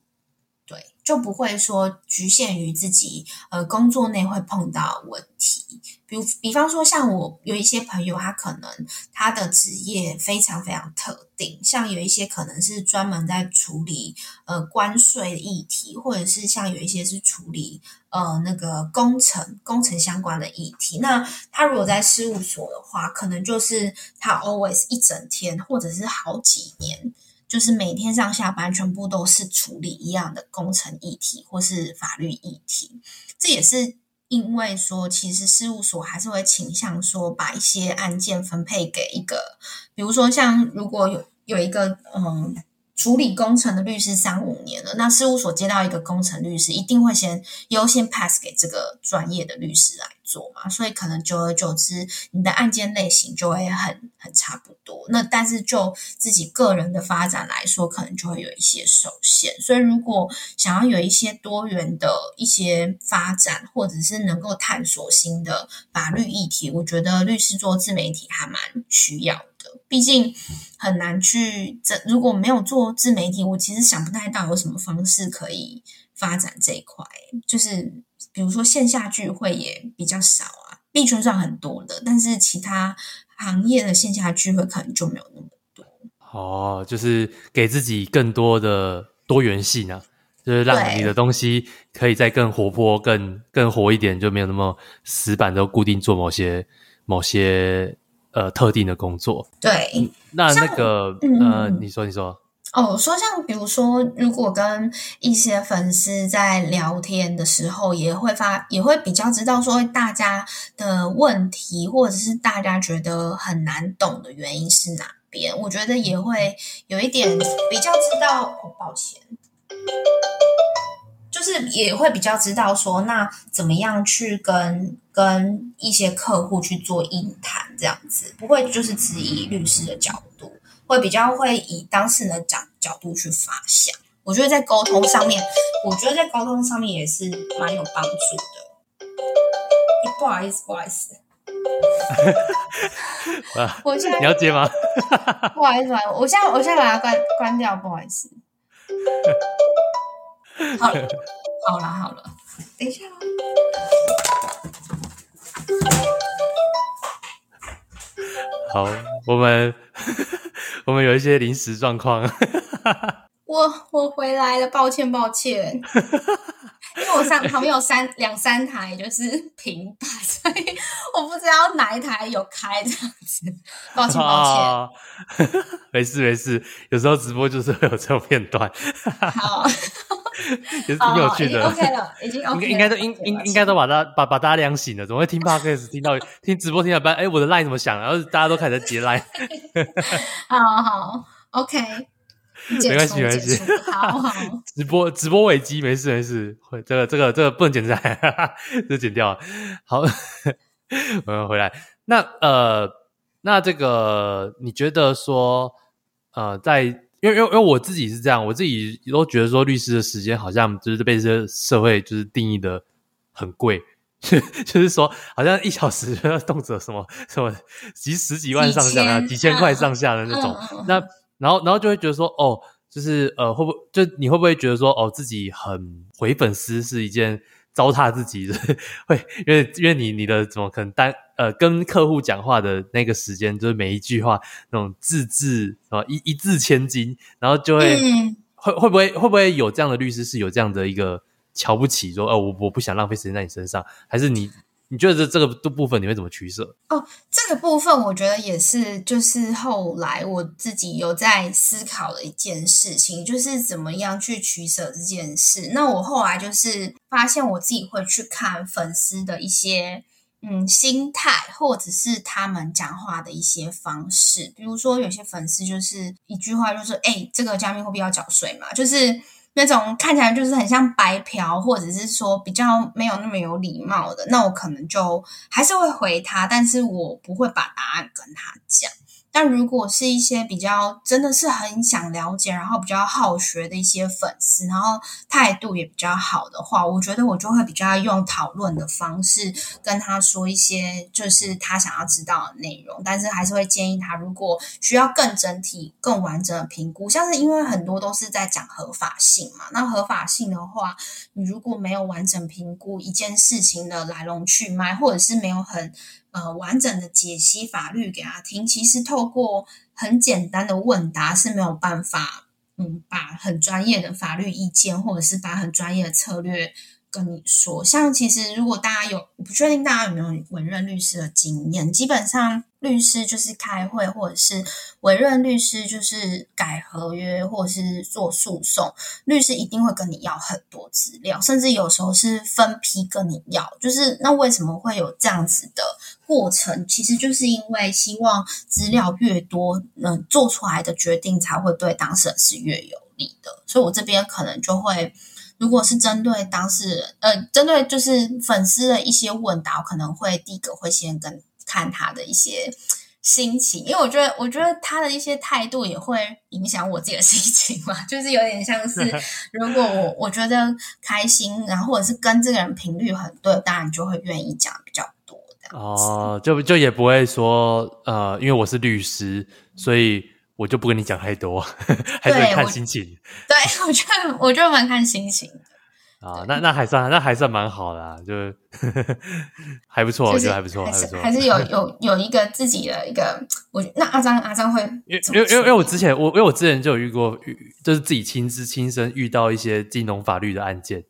就不会说局限于自己呃工作内会碰到问题，比如比方说像我有一些朋友，他可能他的职业非常非常特定，像有一些可能是专门在处理呃关税议题，或者是像有一些是处理呃那个工程工程相关的议题。那他如果在事务所的话，可能就是他 always 一整天或者是好几年。就是每天上下班全部都是处理一样的工程议题或是法律议题，这也是因为说，其实事务所还是会倾向说，把一些案件分配给一个，比如说像如果有有一个嗯。处理工程的律师三五年了，那事务所接到一个工程律师，一定会先优先 pass 给这个专业的律师来做嘛，所以可能久而久之，你的案件类型就会很很差不多。那但是就自己个人的发展来说，可能就会有一些受限。所以如果想要有一些多元的一些发展，或者是能够探索新的法律议题，我觉得律师做自媒体还蛮需要的。毕竟很难去这，如果没有做自媒体，我其实想不太到有什么方式可以发展这一块。就是比如说线下聚会也比较少啊，币圈算很多的，但是其他行业的线下聚会可能就没有那么多。哦，就是给自己更多的多元性啊，就是让你的东西可以再更活泼、更更活一点，就没有那么死板，都固定做某些某些。呃，特定的工作，对，那那个，嗯、呃，你说，你说，哦，说像比如说，如果跟一些粉丝在聊天的时候，也会发，也会比较知道说大家的问题，或者是大家觉得很难懂的原因是哪边，我觉得也会有一点比较知道，哦，抱歉。就是也会比较知道说，那怎么样去跟跟一些客户去做应谈，这样子不会就是只以律师的角度，会比较会以当事人的角角度去发想。我觉得在沟通上面，我觉得在沟通上面也是蛮有帮助的。不好意思，不好意思，我现在你要接吗？不好意思，我现在我现在把它关关掉，不好意思。好了，好了，好了，等一下。好，我们我们有一些临时状况。我我回来了，抱歉，抱歉。因为我上旁边有三两三台就是平板，所以我不知道哪一台有开这样子。抱歉，抱歉。没事没事，有时候直播就是会有这种片段。好。也是挺有趣的。哦、OK 了，已经 OK 了。应该都应应应该都把大家把把大家亮醒了，怎么会听 Podcast 听到 听直播听到半？哎，我的 line 怎么响？然后大家都开始接 line。好好，OK，没关系没关系。好好，直播直播危机，没事没事，会这个这个这个不能剪裁，哈哈，就剪掉了。好，我们回来。那呃，那这个你觉得说呃在。因为因为因为我自己是这样，我自己都觉得说律师的时间好像就是被这个社会就是定义的很贵，就是说好像一小时 动辄什么什么几十几万上下啊，几千块上下的那种。嗯、那然后然后就会觉得说哦，就是呃会不会就你会不会觉得说哦自己很回粉丝是一件。糟蹋自己的 会，因为因为你你的怎么可能单呃跟客户讲话的那个时间，就是每一句话那种字字啊一一字千金，然后就会、嗯、会会不会会不会有这样的律师是有这样的一个瞧不起，说哦我我不想浪费时间在你身上，还是你？你觉得这这个部分你会怎么取舍？哦，这个部分我觉得也是，就是后来我自己有在思考的一件事情，就是怎么样去取舍这件事。那我后来就是发现我自己会去看粉丝的一些嗯心态，或者是他们讲话的一些方式。比如说有些粉丝就是一句话就是，哎，这个加密货币要缴税嘛，就是。那种看起来就是很像白嫖，或者是说比较没有那么有礼貌的，那我可能就还是会回他，但是我不会把答案跟他讲。但如果是一些比较真的是很想了解，然后比较好学的一些粉丝，然后态度也比较好的话，我觉得我就会比较用讨论的方式跟他说一些就是他想要知道的内容，但是还是会建议他，如果需要更整体、更完整的评估，像是因为很多都是在讲合法性嘛，那合法性的话，你如果没有完整评估一件事情的来龙去脉，或者是没有很呃完整的解析法律给他听，其实透过很简单的问答是没有办法，嗯，把很专业的法律意见或者是把很专业的策略跟你说。像其实如果大家有，我不确定大家有没有委任律师的经验，基本上。律师就是开会，或者是委任律师，就是改合约，或者是做诉讼。律师一定会跟你要很多资料，甚至有时候是分批跟你要。就是那为什么会有这样子的过程？其实就是因为希望资料越多，嗯，做出来的决定才会对当事人是越有利的。所以我这边可能就会，如果是针对当事人，呃，针对就是粉丝的一些问答，可能会第一个会先跟。看他的一些心情，因为我觉得，我觉得他的一些态度也会影响我自己的心情嘛，就是有点像是，如果我我觉得开心，然后或者是跟这个人频率很对，当然就会愿意讲比较多的。哦，就就也不会说，呃，因为我是律师，所以我就不跟你讲太多，还是看心情。对，我觉得，我觉得蛮看心情。啊，那那还算那还算蛮好的，啊，就 还不错，我觉得还不错，还不错，还是有有有一个自己的一个，我那阿张阿张会，因为因为因为我之前我因为我之前就有遇过，就是自己亲自亲身遇到一些金融法律的案件，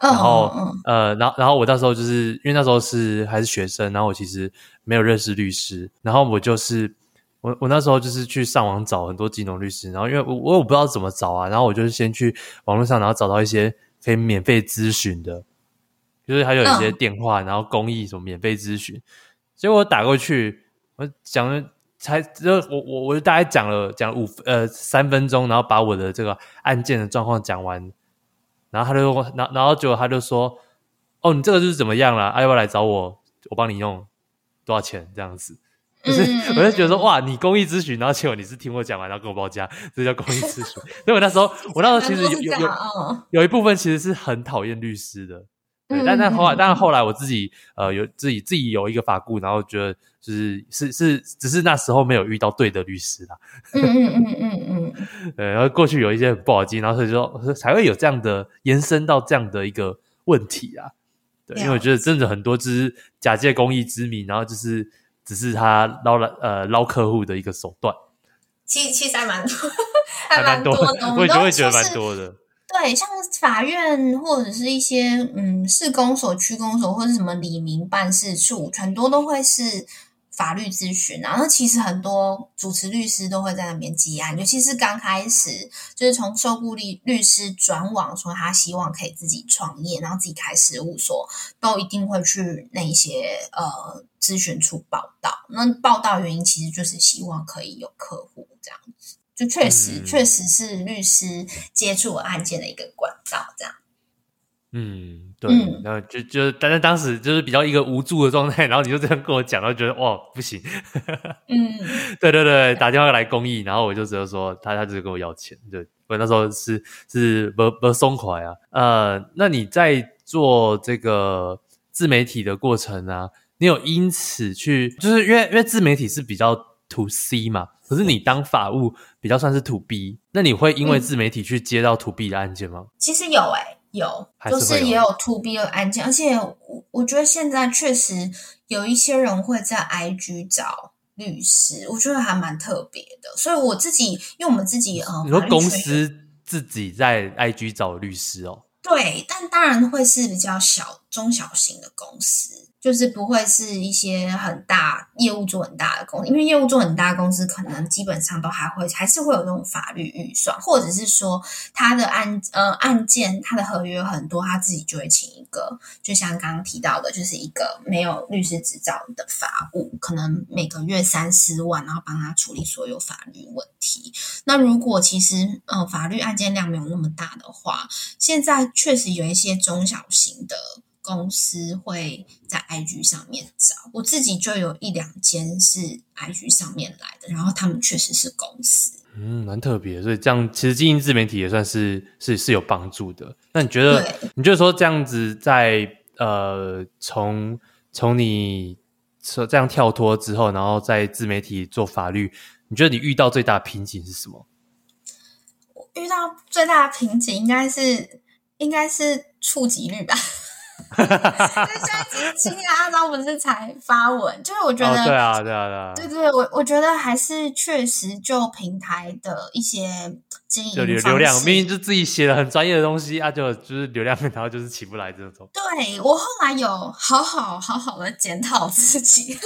然后、嗯、呃，然后然后我那时候就是因为那时候是还是学生，然后我其实没有认识律师，然后我就是我我那时候就是去上网找很多金融律师，然后因为我我我不知道怎么找啊，然后我就是先去网络上，然后找到一些。可以免费咨询的，就是还有一些电话，然后公益什么免费咨询。所以我打过去，我讲了才，就我我我就大概讲了讲了五呃三分钟，然后把我的这个案件的状况讲完，然后他就然后然后结果他就说，哦，你这个就是怎么样了？啊，要不要来找我，我帮你用多少钱这样子。就是，我就觉得说，哇，你公益咨询，然后结果你是听我讲完，然后跟我报价，这叫公益咨询。所以我那时候，我那时候其实有有有有一部分其实是很讨厌律师的，对，但但后来，但是后来我自己呃有自己自己有一个法顾，然后觉得就是是是，只是那时候没有遇到对的律师啦。嗯嗯嗯嗯嗯，对，然后过去有一些不好经，然后所以说才会有这样的延伸到这样的一个问题啊。对，因为我觉得真的很多就是假借公益之名，然后就是。只是他捞了呃捞客户的一个手段，其其实还蛮多，还蛮多的。我也会觉得蛮多的。对，像法院或者是一些嗯市公所、区公所或者什么里民办事处，很多都会是。法律咨询，啊，那其实很多主持律师都会在那边接案，尤其是刚开始，就是从受雇律律师转往说他希望可以自己创业，然后自己开事务所，都一定会去那些呃咨询处报道。那报道原因其实就是希望可以有客户这样子，就确实、嗯、确实是律师接触案件的一个管道这样。嗯，对，嗯、然后就就，但是当时就是比较一个无助的状态，然后你就这样跟我讲，然后觉得哇，不行，嗯，对对对，打电话来公益，然后我就只有说他他只是跟我要钱，对，我那时候是是不不松快啊，呃，那你在做这个自媒体的过程啊，你有因此去，就是因为因为自媒体是比较 to C 嘛，可是你当法务比较算是 to B，那你会因为自媒体去接到 to B 的案件吗？嗯、其实有哎、欸有，就是也有 to B 的案件，而且我我觉得现在确实有一些人会在 IG 找律师，我觉得还蛮特别的。所以我自己，因为我们自己呃，你说公司自己在 IG 找律师哦？对，但当然会是比较小、中小型的公司。就是不会是一些很大业务做很大的公司，因为业务做很大的公司，可能基本上都还会还是会有那种法律预算，或者是说他的案呃案件他的合约很多，他自己就会请一个，就像刚刚提到的，就是一个没有律师执照的法务，可能每个月三四万，然后帮他处理所有法律问题。那如果其实呃法律案件量没有那么大的话，现在确实有一些中小型的。公司会在 IG 上面找，我自己就有一两间是 IG 上面来的，然后他们确实是公司。嗯，蛮特别，所以这样其实经营自媒体也算是是是有帮助的。那你觉得，你觉得说这样子在呃，从从你说这样跳脱之后，然后在自媒体做法律，你觉得你遇到最大的瓶颈是什么？我遇到最大的瓶颈应该是应该是触及率吧。哈哈哈哈哈！现在只是今天阿璋不是才发文，就是我觉得，对啊，对啊，对啊，对对，我我觉得还是确实就平台的一些经营流流量，明明就自己写了很专业的东西啊，就就是流量，然后就是起不来这种。对，我后来有好好好好的检讨自己，因为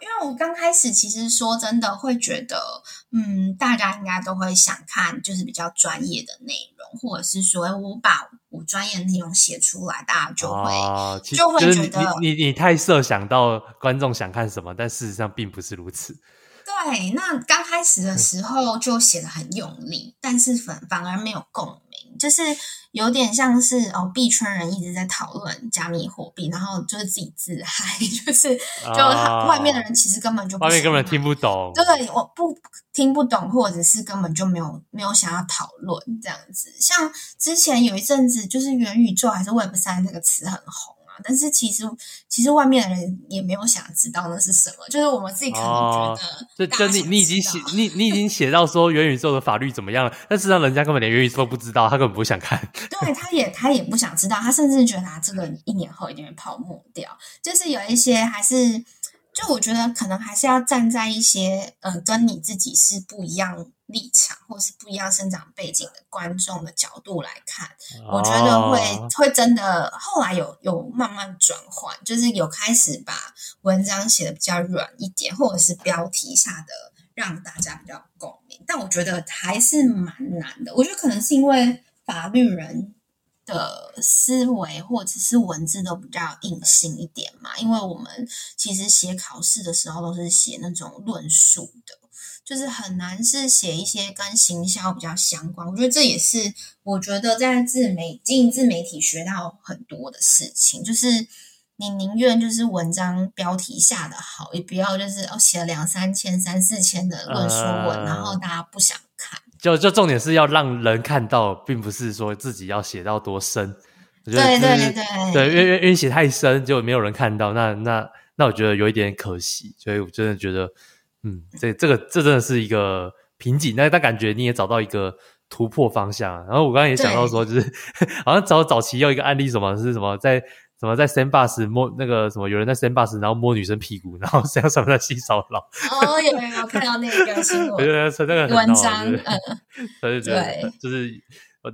因为我刚开始其实说真的会觉得，嗯，大家应该都会想看就是比较专业的内容，或者是说我把。我专业内容写出来，大家就会、哦、就会觉得你你你太设想到观众想看什么，但事实上并不是如此。对，那刚开始的时候就写的很用力，嗯、但是反反而没有共鸣，就是有点像是哦，币圈人一直在讨论加密货币，然后就是自己自嗨，就是就外面的人其实根本就不外面根本听不懂，对，我不听不懂，或者是根本就没有没有想要讨论这样子。像之前有一阵子，就是元宇宙还是 Web 三这个词很红。但是其实，其实外面的人也没有想知道那是什么，就是我们自己可能觉得，就就你你已经写你你已经写到说元宇宙的法律怎么样了，但是让人家根本连元宇宙都不知道，他根本不想看。对，他也他也不想知道，他甚至觉得他这个一年后一定会泡沫掉。就是有一些还是，就我觉得可能还是要站在一些呃跟你自己是不一样。立场或是不一样生长背景的观众的角度来看，我觉得会会真的后来有有慢慢转换，就是有开始把文章写的比较软一点，或者是标题下的让大家比较共鸣。但我觉得还是蛮难的。我觉得可能是因为法律人的思维或者是文字都比较硬性一点嘛，因为我们其实写考试的时候都是写那种论述的。就是很难是写一些跟行销比较相关，我觉得这也是我觉得在自媒经营自媒体学到很多的事情。就是你宁愿就是文章标题下的好，也不要就是哦写了两三千、三四千的论述文，呃、然后大家不想看。就就重点是要让人看到，并不是说自己要写到多深。我觉得对对对对，因为因为写太深就没有人看到，那那那我觉得有一点可惜，所以我真的觉得。嗯，这这个这真的是一个瓶颈，但但感觉你也找到一个突破方向。然后我刚刚也想到说，就是 好像早早期有一个案例，什么是什么在什么在 Sandbox 摸那个什么，有人在 Sandbox 然后摸女生屁股，然后这样算不算性骚扰？哦，有没有看到那个新闻？对那个文章，嗯，对对对，就是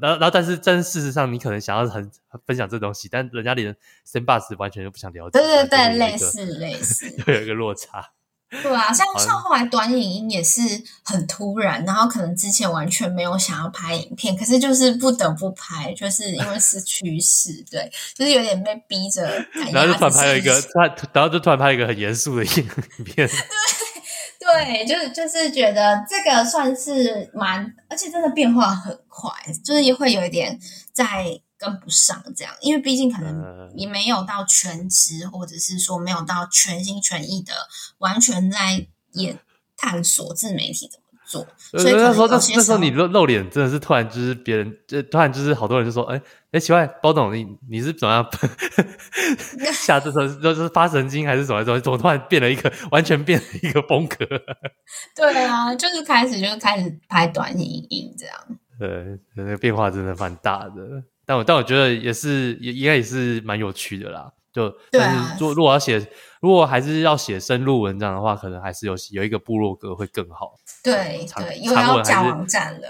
然后然后但是但事实上，你可能想要很分享这东西，但人家连 Sandbox 完全就不想了解。对对对，类似类似，会有一个落差。对啊，像像后来短影音也是很突然，然后可能之前完全没有想要拍影片，可是就是不得不拍，就是因为是趋势，对，就是有点被逼着。然后就突然拍了一个，他然然后就突然拍了一个很严肃的影片。对对，就是就是觉得这个算是蛮，而且真的变化很快，就是也会有一点在。跟不上这样，因为毕竟可能你没有到全职，或者是说没有到全心全意的完全在也探索自媒体怎么做。所以那时候，那时候你露露脸真的是突然，就是别人就突然就是好多人就说：“哎哎，奇怪，包总你你是怎么样？下这时候就是发神经还是怎么怎么怎么突然变了一个完全变了一个风格？” 对啊，就是开始就是开始拍短影音这样。对，那个变化真的蛮大的。但我但我觉得也是也应该也是蛮有趣的啦，就但是做如果要写如果还是要写深入文章的话，可能还是有有一个部落格会更好。对对，又要架网站了。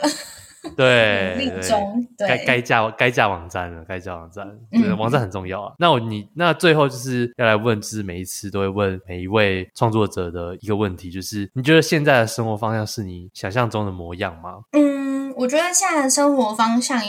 对，命中该该架该架网站了，该架网站，对，网站很重要啊。那我你那最后就是要来问，就是每一次都会问每一位创作者的一个问题，就是你觉得现在的生活方向是你想象中的模样吗？嗯，我觉得现在的生活方向。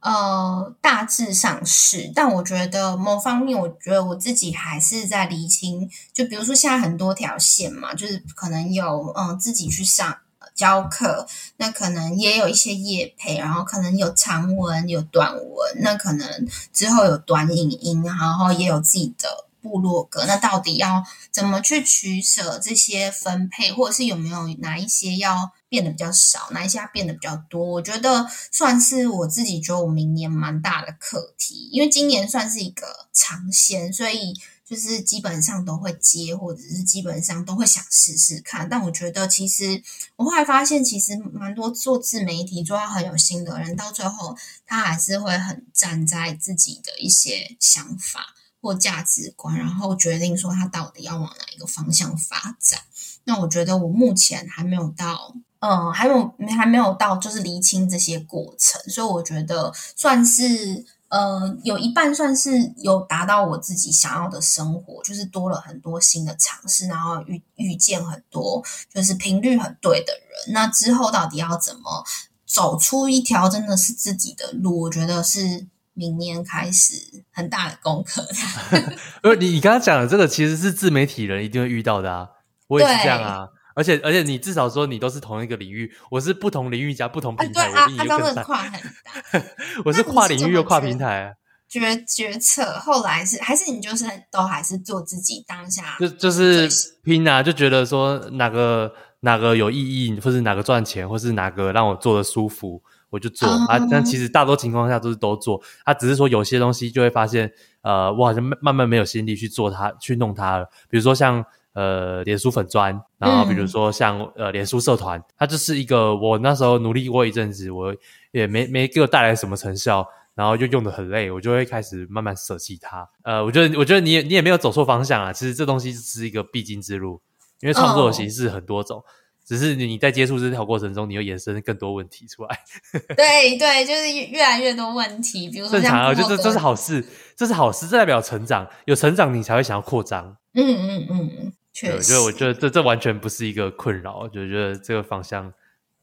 呃，大致上是，但我觉得某方面，我觉得我自己还是在厘清。就比如说，现在很多条线嘛，就是可能有嗯自己去上教课，那可能也有一些业配，然后可能有长文有短文，那可能之后有短影音，然后也有自己的部落格。那到底要怎么去取舍这些分配，或者是有没有哪一些要变得比较少，哪一些变得比较多？我觉得算是我自己觉得我明年蛮大的课题，因为今年算是一个尝鲜，所以。就是基本上都会接，或者是基本上都会想试试看。但我觉得，其实我后来发现，其实蛮多做自媒体做到很有心的人，到最后他还是会很站在自己的一些想法或价值观，然后决定说他到底要往哪一个方向发展。那我觉得我目前还没有到，嗯，还没有还没有到，就是厘清这些过程。所以我觉得算是。呃，有一半算是有达到我自己想要的生活，就是多了很多新的尝试，然后遇遇见很多就是频率很对的人。那之后到底要怎么走出一条真的是自己的路？我觉得是明年开始很大的功课。呃，你你刚刚讲的这个其实是自媒体人一定会遇到的啊，我也是这样啊。而且而且你至少说你都是同一个领域，我是不同领域加不同平台，啊、我比你更大。跨很大，我是跨领域又跨平台。决决策后来是还是你就是都还是做自己当下，就就是拼啊，就觉得说哪个哪个有意义，或是哪个赚钱，或是哪个让我做的舒服，我就做、嗯、啊。但其实大多情况下都是都做，他、啊、只是说有些东西就会发现，呃，我好像慢慢没有心力去做它，去弄它了。比如说像。呃，脸书粉专，然后比如说像、嗯、呃，脸书社团，它就是一个我那时候努力过一阵子，我也没没给我带来什么成效，然后就用的很累，我就会开始慢慢舍弃它。呃，我觉得我觉得你也你也没有走错方向啊，其实这东西是一个必经之路，因为创作的形式很多种，哦、只是你在接触这条过程中，你又衍生更多问题出来。对对，就是越来越多问题，比如说像正常啊，就这这是好事，这是好事，这代表成长，有成长你才会想要扩张。嗯嗯嗯嗯。对，我觉得，我觉得这这完全不是一个困扰，我就觉得这个方向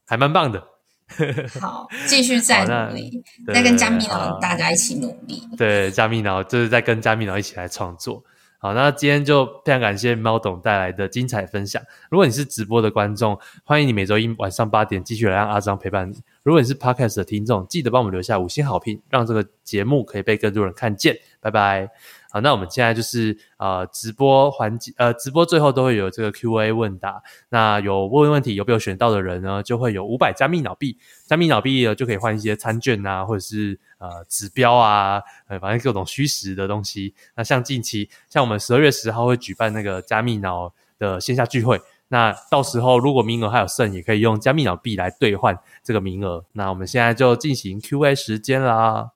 还蛮棒的。好，继续再努力，再跟加密脑大家一起努力。对，加密脑就是在跟加密脑一起来创作。好，那今天就非常感谢猫董带来的精彩分享。如果你是直播的观众，欢迎你每周一晚上八点继续来让阿张陪伴你。如果你是 Podcast 的听众，记得帮我们留下五星好评，让这个节目可以被更多人看见。拜拜。那我们现在就是呃直播环节，呃直播最后都会有这个 Q&A 问答。那有问问题有没有选到的人呢，就会有五百加密脑币，加密脑币呢就可以换一些餐券啊，或者是呃指标啊，呃反正各种虚实的东西。那像近期，像我们十二月十号会举办那个加密脑的线下聚会，那到时候如果名额还有剩，也可以用加密脑币来兑换这个名额。那我们现在就进行 Q&A 时间啦。